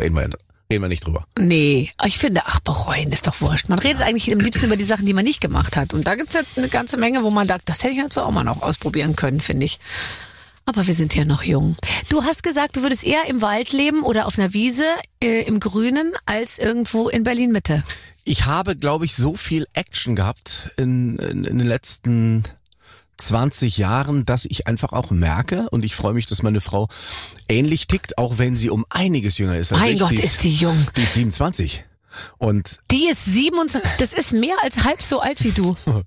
Reden wir, reden wir nicht drüber. nee, ich finde, ach, bereuen ist doch wurscht. Man redet eigentlich am liebsten über die Sachen, die man nicht gemacht hat. Und da gibt's ja eine ganze Menge, wo man sagt, das hätte ich jetzt auch mal noch ausprobieren können, finde ich. Aber wir sind ja noch jung. Du hast gesagt, du würdest eher im Wald leben oder auf einer Wiese äh, im Grünen als irgendwo in Berlin Mitte. Ich habe, glaube ich, so viel Action gehabt in, in, in den letzten 20 Jahren, dass ich einfach auch merke und ich freue mich, dass meine Frau ähnlich tickt, auch wenn sie um einiges jünger ist als Mein ich. Gott, die ist die jung. Die ist 27. Und Die ist 27. Das ist mehr als halb so alt wie du.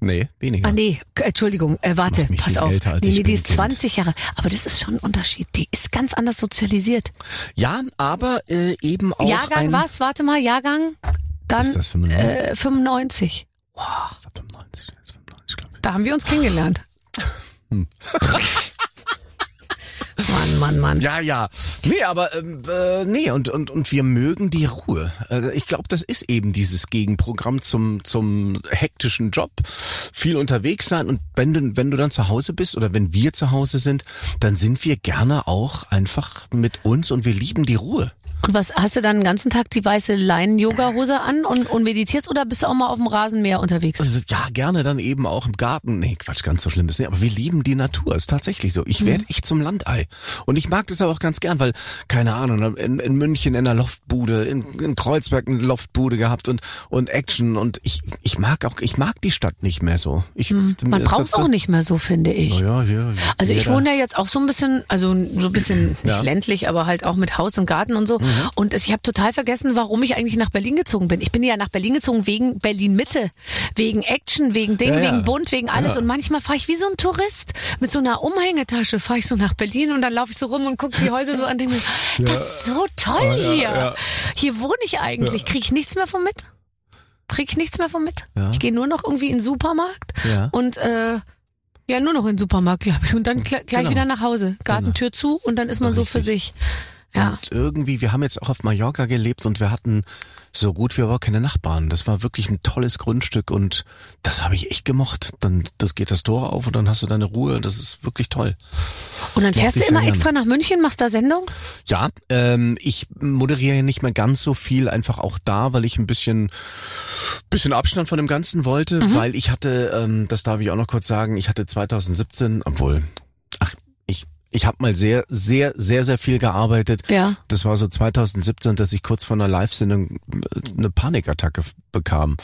nee, weniger. Ah nee, Entschuldigung, äh, warte, pass auf. älter, nee, nee, die ist Kind. 20 Jahre. Aber das ist schon ein Unterschied. Die ist ganz anders sozialisiert. Ja, aber äh, eben auch Jahrgang was? Warte mal, Jahrgang? Dann Ist das 95? Äh, 95. 95, 95 glaube ich. Da haben wir uns kennengelernt. Hm. Mann, Mann, Mann. Ja, ja. Nee, aber ähm, äh, nee, und, und, und wir mögen die Ruhe. Also ich glaube, das ist eben dieses Gegenprogramm zum, zum hektischen Job. Viel unterwegs sein und wenn du, wenn du dann zu Hause bist oder wenn wir zu Hause sind, dann sind wir gerne auch einfach mit uns und wir lieben die Ruhe. Und was hast du dann den ganzen Tag die weiße Leinen-Yoga-Hose an und, und meditierst oder bist du auch mal auf dem Rasenmäher unterwegs? Also, ja, gerne dann eben auch im Garten. Nee, Quatsch, ganz so schlimm ist nicht. Aber wir lieben die Natur. Ist tatsächlich so. Ich werde echt zum Landei. Und ich mag das aber auch ganz gern, weil, keine Ahnung, in, in München in einer Loftbude, in, in Kreuzberg eine Loftbude gehabt und, und Action. Und ich, ich mag auch, ich mag die Stadt nicht mehr so. Ich, Man mir ist braucht es auch nicht mehr so, finde ich. Ja, ja. Also ich Jeder- wohne ja jetzt auch so ein bisschen, also so ein bisschen nicht. Mhm. ländlich, aber halt auch mit Haus und Garten und so. Und ich habe total vergessen, warum ich eigentlich nach Berlin gezogen bin. Ich bin ja nach Berlin gezogen wegen Berlin Mitte, wegen Action, wegen Ding, wegen Bunt, wegen alles. Und manchmal fahre ich wie so ein Tourist mit so einer Umhängetasche, fahre ich so nach Berlin und dann laufe ich so rum und gucke die Häuser so an, denke mir, das ist so toll hier. Hier wohne ich eigentlich. Kriege ich nichts mehr von mit? Kriege ich nichts mehr von mit? Ich gehe nur noch irgendwie in den Supermarkt Ja. und äh, ja, nur noch in den Supermarkt, glaube ich. Und dann gl gleich Genau. wieder nach Hause. Gartentür zu und dann ist man so für sich. Ja. Und irgendwie, wir haben jetzt auch auf Mallorca gelebt und wir hatten so gut wie aber keine Nachbarn. Das war wirklich ein tolles Grundstück und das habe ich echt gemocht. Dann das geht das Tor auf und dann hast du deine Ruhe. Das ist wirklich toll. Und dann fährst du immer extra nach München, machst da Sendung? Ja, ähm, ich moderiere nicht mehr ganz so viel, einfach auch da, weil ich ein bisschen bisschen Abstand von dem Ganzen wollte, weil ich hatte, ähm, das darf ich auch noch kurz sagen, ich hatte 2017, obwohl, ich habe mal sehr, sehr, sehr, sehr viel gearbeitet. Ja. Das war so 2017, dass ich kurz vor einer Live-Sendung äh, eine Panikattacke bekam.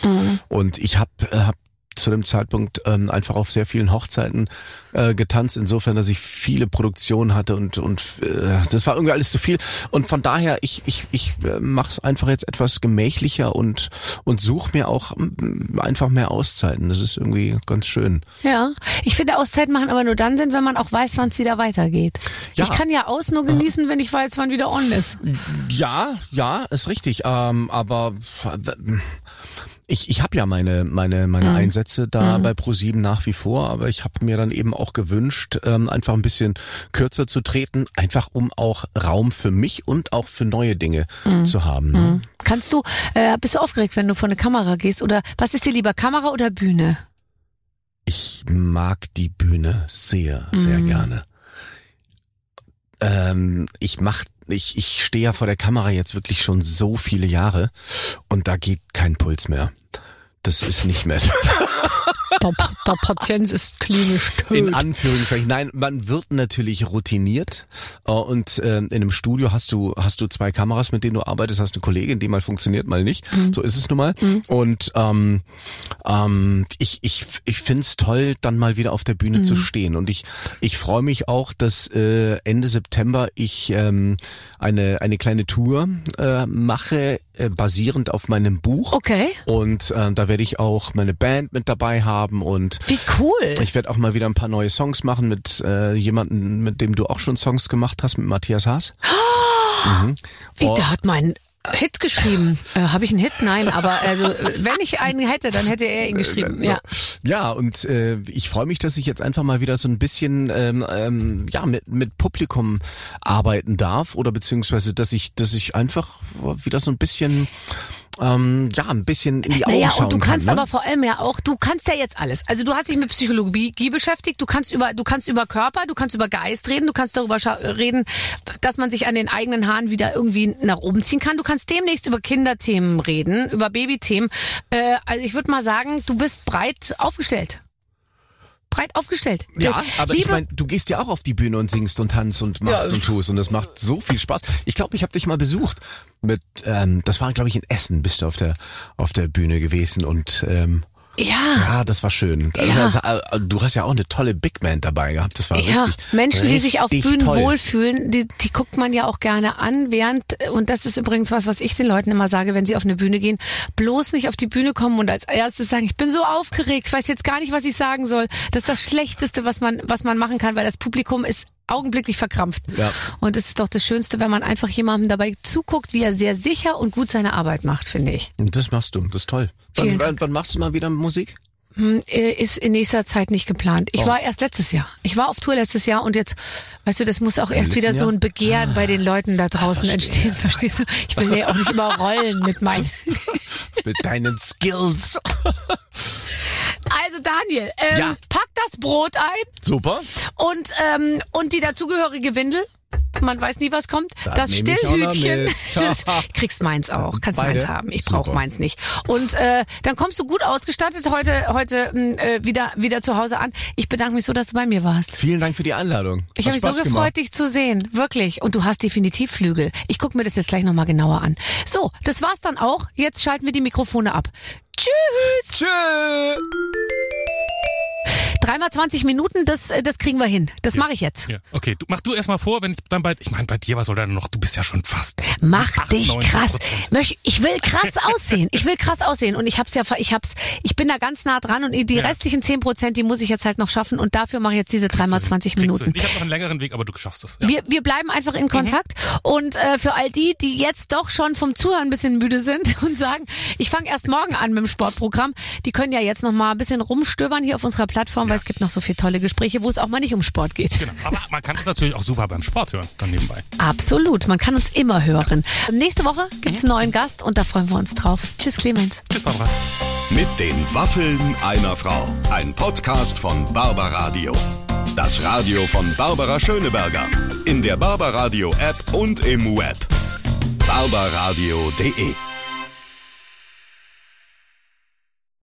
Und ich habe hab zu dem Zeitpunkt ähm, einfach auf sehr vielen Hochzeiten äh, getanzt, insofern, dass ich viele Produktionen hatte und und äh, das war irgendwie alles zu viel. Und von daher, ich ich ich äh, mach's einfach jetzt etwas gemächlicher und und suche mir auch einfach mehr Auszeiten. Das ist irgendwie ganz schön. Ja. Ich finde, Auszeiten machen aber nur dann Sinn, wenn man auch weiß, wann es wieder weitergeht. Ja. Ich kann ja aus nur genießen, wenn ich weiß, wann wieder on ist. Ja, ja, ist richtig. Ähm, aber ich, ich habe ja meine meine meine Mhm. Einsätze da bei Pro7 nach wie vor, aber ich habe mir dann eben auch gewünscht, ähm, einfach ein bisschen kürzer zu treten, einfach um auch Raum für mich und auch für neue Dinge Mhm. zu haben. Ne? Kannst du, äh, bist du aufgeregt, wenn du vor eine Kamera gehst? Oder was ist dir lieber, Kamera oder Bühne? Ich mag die Bühne sehr, sehr Mhm. gerne. Ähm, ich mach, ich, ich stehe ja vor der Kamera jetzt wirklich schon so viele Jahre und da geht kein Puls mehr. das ist nicht mehr. Der, der Patient ist klinisch tot. In Anführungszeichen. Nein, man wird natürlich routiniert. Äh, Und äh, in einem Studio hast du hast du zwei Kameras, mit denen du arbeitest, hast eine Kollegin, die mal funktioniert, mal nicht. So ist es nun mal. Und ähm, ähm, ich ich ich find's toll, dann mal wieder auf der Bühne zu stehen. Und ich ich freue mich auch, dass äh, Ende September ich ähm, eine eine kleine Tour äh, mache, äh, basierend auf meinem Buch. Okay. Und äh, da werde ich auch meine Band mit dabei haben und Wie cool. ich werde auch mal wieder ein paar neue Songs machen mit äh, jemandem, mit dem du auch schon Songs gemacht hast, mit Matthias Haas. Wie, Oh. der hat meinen Hit geschrieben. Äh, Habe ich einen Hit? Nein, aber also wenn ich einen hätte, dann hätte er ihn geschrieben. Ja. Ja, und äh, ich freue mich, dass ich jetzt einfach mal wieder so ein bisschen ähm, ähm, ja mit, mit Publikum arbeiten darf oder beziehungsweise, dass ich, dass ich einfach wieder so ein bisschen ähm, ja ein bisschen in die Augen Naja, schauen und du kannst kann. ne? aber vor allem ja auch, du kannst ja jetzt alles. Also du hast dich mit Psychologie beschäftigt, du kannst über, du kannst über Körper, du kannst über Geist reden, du kannst darüber reden, dass man sich an den eigenen Haaren wieder irgendwie nach oben ziehen kann. Du kannst demnächst über Kinderthemen reden, über Babythemen. Äh, also ich würde mal sagen, du bist breit aufgestellt. Breit aufgestellt. Ja, aber Liebe, ich meine, du gehst ja auch auf die Bühne und singst und tanzt und machst Ja. und tust und das macht so viel Spaß. Ich glaube, ich habe dich mal besucht mit, ähm, das war glaube ich in Essen, bist du auf der auf der Bühne gewesen und ähm, ja. ja, das war schön. Also, Ja. also, äh, du hast ja auch eine tolle Big Band dabei gehabt. Das war Ja, richtig. Menschen, die sich auf richtig Bühnen toll. wohlfühlen, die, die guckt man ja auch gerne an, während, und das ist übrigens was, was ich den Leuten immer sage, wenn sie auf eine Bühne gehen, bloß nicht auf die Bühne kommen und als erstes sagen, ich bin so aufgeregt, ich weiß jetzt gar nicht, was ich sagen soll. Das ist das Schlechteste, was man, was man machen kann, weil das Publikum ist augenblicklich verkrampft. Ja. Und es ist doch das Schönste, wenn man einfach jemandem dabei zuguckt, wie er sehr sicher und gut seine Arbeit macht, finde ich. Und das machst du, das ist toll. Wann, wann, wann machst du mal wieder Musik? Hm, äh, ist in nächster Zeit nicht geplant. Oh. Ich war erst letztes Jahr. Ich war auf Tour letztes Jahr und jetzt, weißt du, das muss auch erst wieder so Jahr? Ah, ein Begehren bei den Leuten da draußen verstehe. entstehen, verstehst du? Ich will ja auch nicht überrollen mit meinen. Mit deinen Skills. Also Daniel, ähm, Ja. pack das Brot ein Super. und ähm, und die dazugehörige Windel. Man weiß nie, was kommt. Das das Stillhütchen. Das, kriegst meins auch. Kannst Beide? meins haben. Ich brauche meins nicht. Und äh, dann kommst du gut ausgestattet heute heute mh, äh, wieder wieder zu Hause an. Ich bedanke mich so, dass du bei mir warst. Vielen Dank für die Einladung. Ich habe mich so Spaß gefreut, gemacht. dich zu sehen. Wirklich. Und du hast definitiv Flügel. Ich gucke mir das jetzt gleich nochmal genauer an. So, das war's dann auch. Jetzt schalten wir die Mikrofone ab. Tschüss. Tschüss. Dreimal 20 Minuten, das, äh, das kriegen wir hin. Das mache ich jetzt. Ja, okay. Du, mach du erst mal vor, wenn ich dann bei, ich meine, bei dir, was soll da noch? Du bist ja schon fast. Mach dich 98%. krass. Möch- Ich will krass aussehen. Ich will krass aussehen. Und ich hab's ja, ich hab's, ich bin da ganz nah dran und die Ja. restlichen 10 Prozent, die muss ich jetzt halt noch schaffen. Und dafür mache ich jetzt diese dreimal 20 Kriegst du Minuten. Ich habe noch einen längeren Weg, aber du schaffst es. Ja. Wir, wir bleiben einfach in Kontakt. Und äh, für all die, die jetzt doch schon vom Zuhören ein bisschen müde sind und sagen, ich fange erst morgen an mit dem Sportprogramm, die können ja jetzt noch mal ein bisschen rumstöbern hier auf unserer Plattform, weil es gibt noch so viele tolle Gespräche, wo es auch mal nicht um Sport geht. Genau. Aber man kann es natürlich auch super beim Sport hören, dann nebenbei. Absolut, man kann uns immer hören. Nächste Woche gibt's einen neuen Gast und da freuen wir uns drauf. Tschüss Clemens. Tschüss, Barbara. Mit den Waffeln einer Frau. Ein Podcast von Barbaradio. Das Radio von Barbara Schöneberger. In der Barbaradio App und im Web. barbaradio.de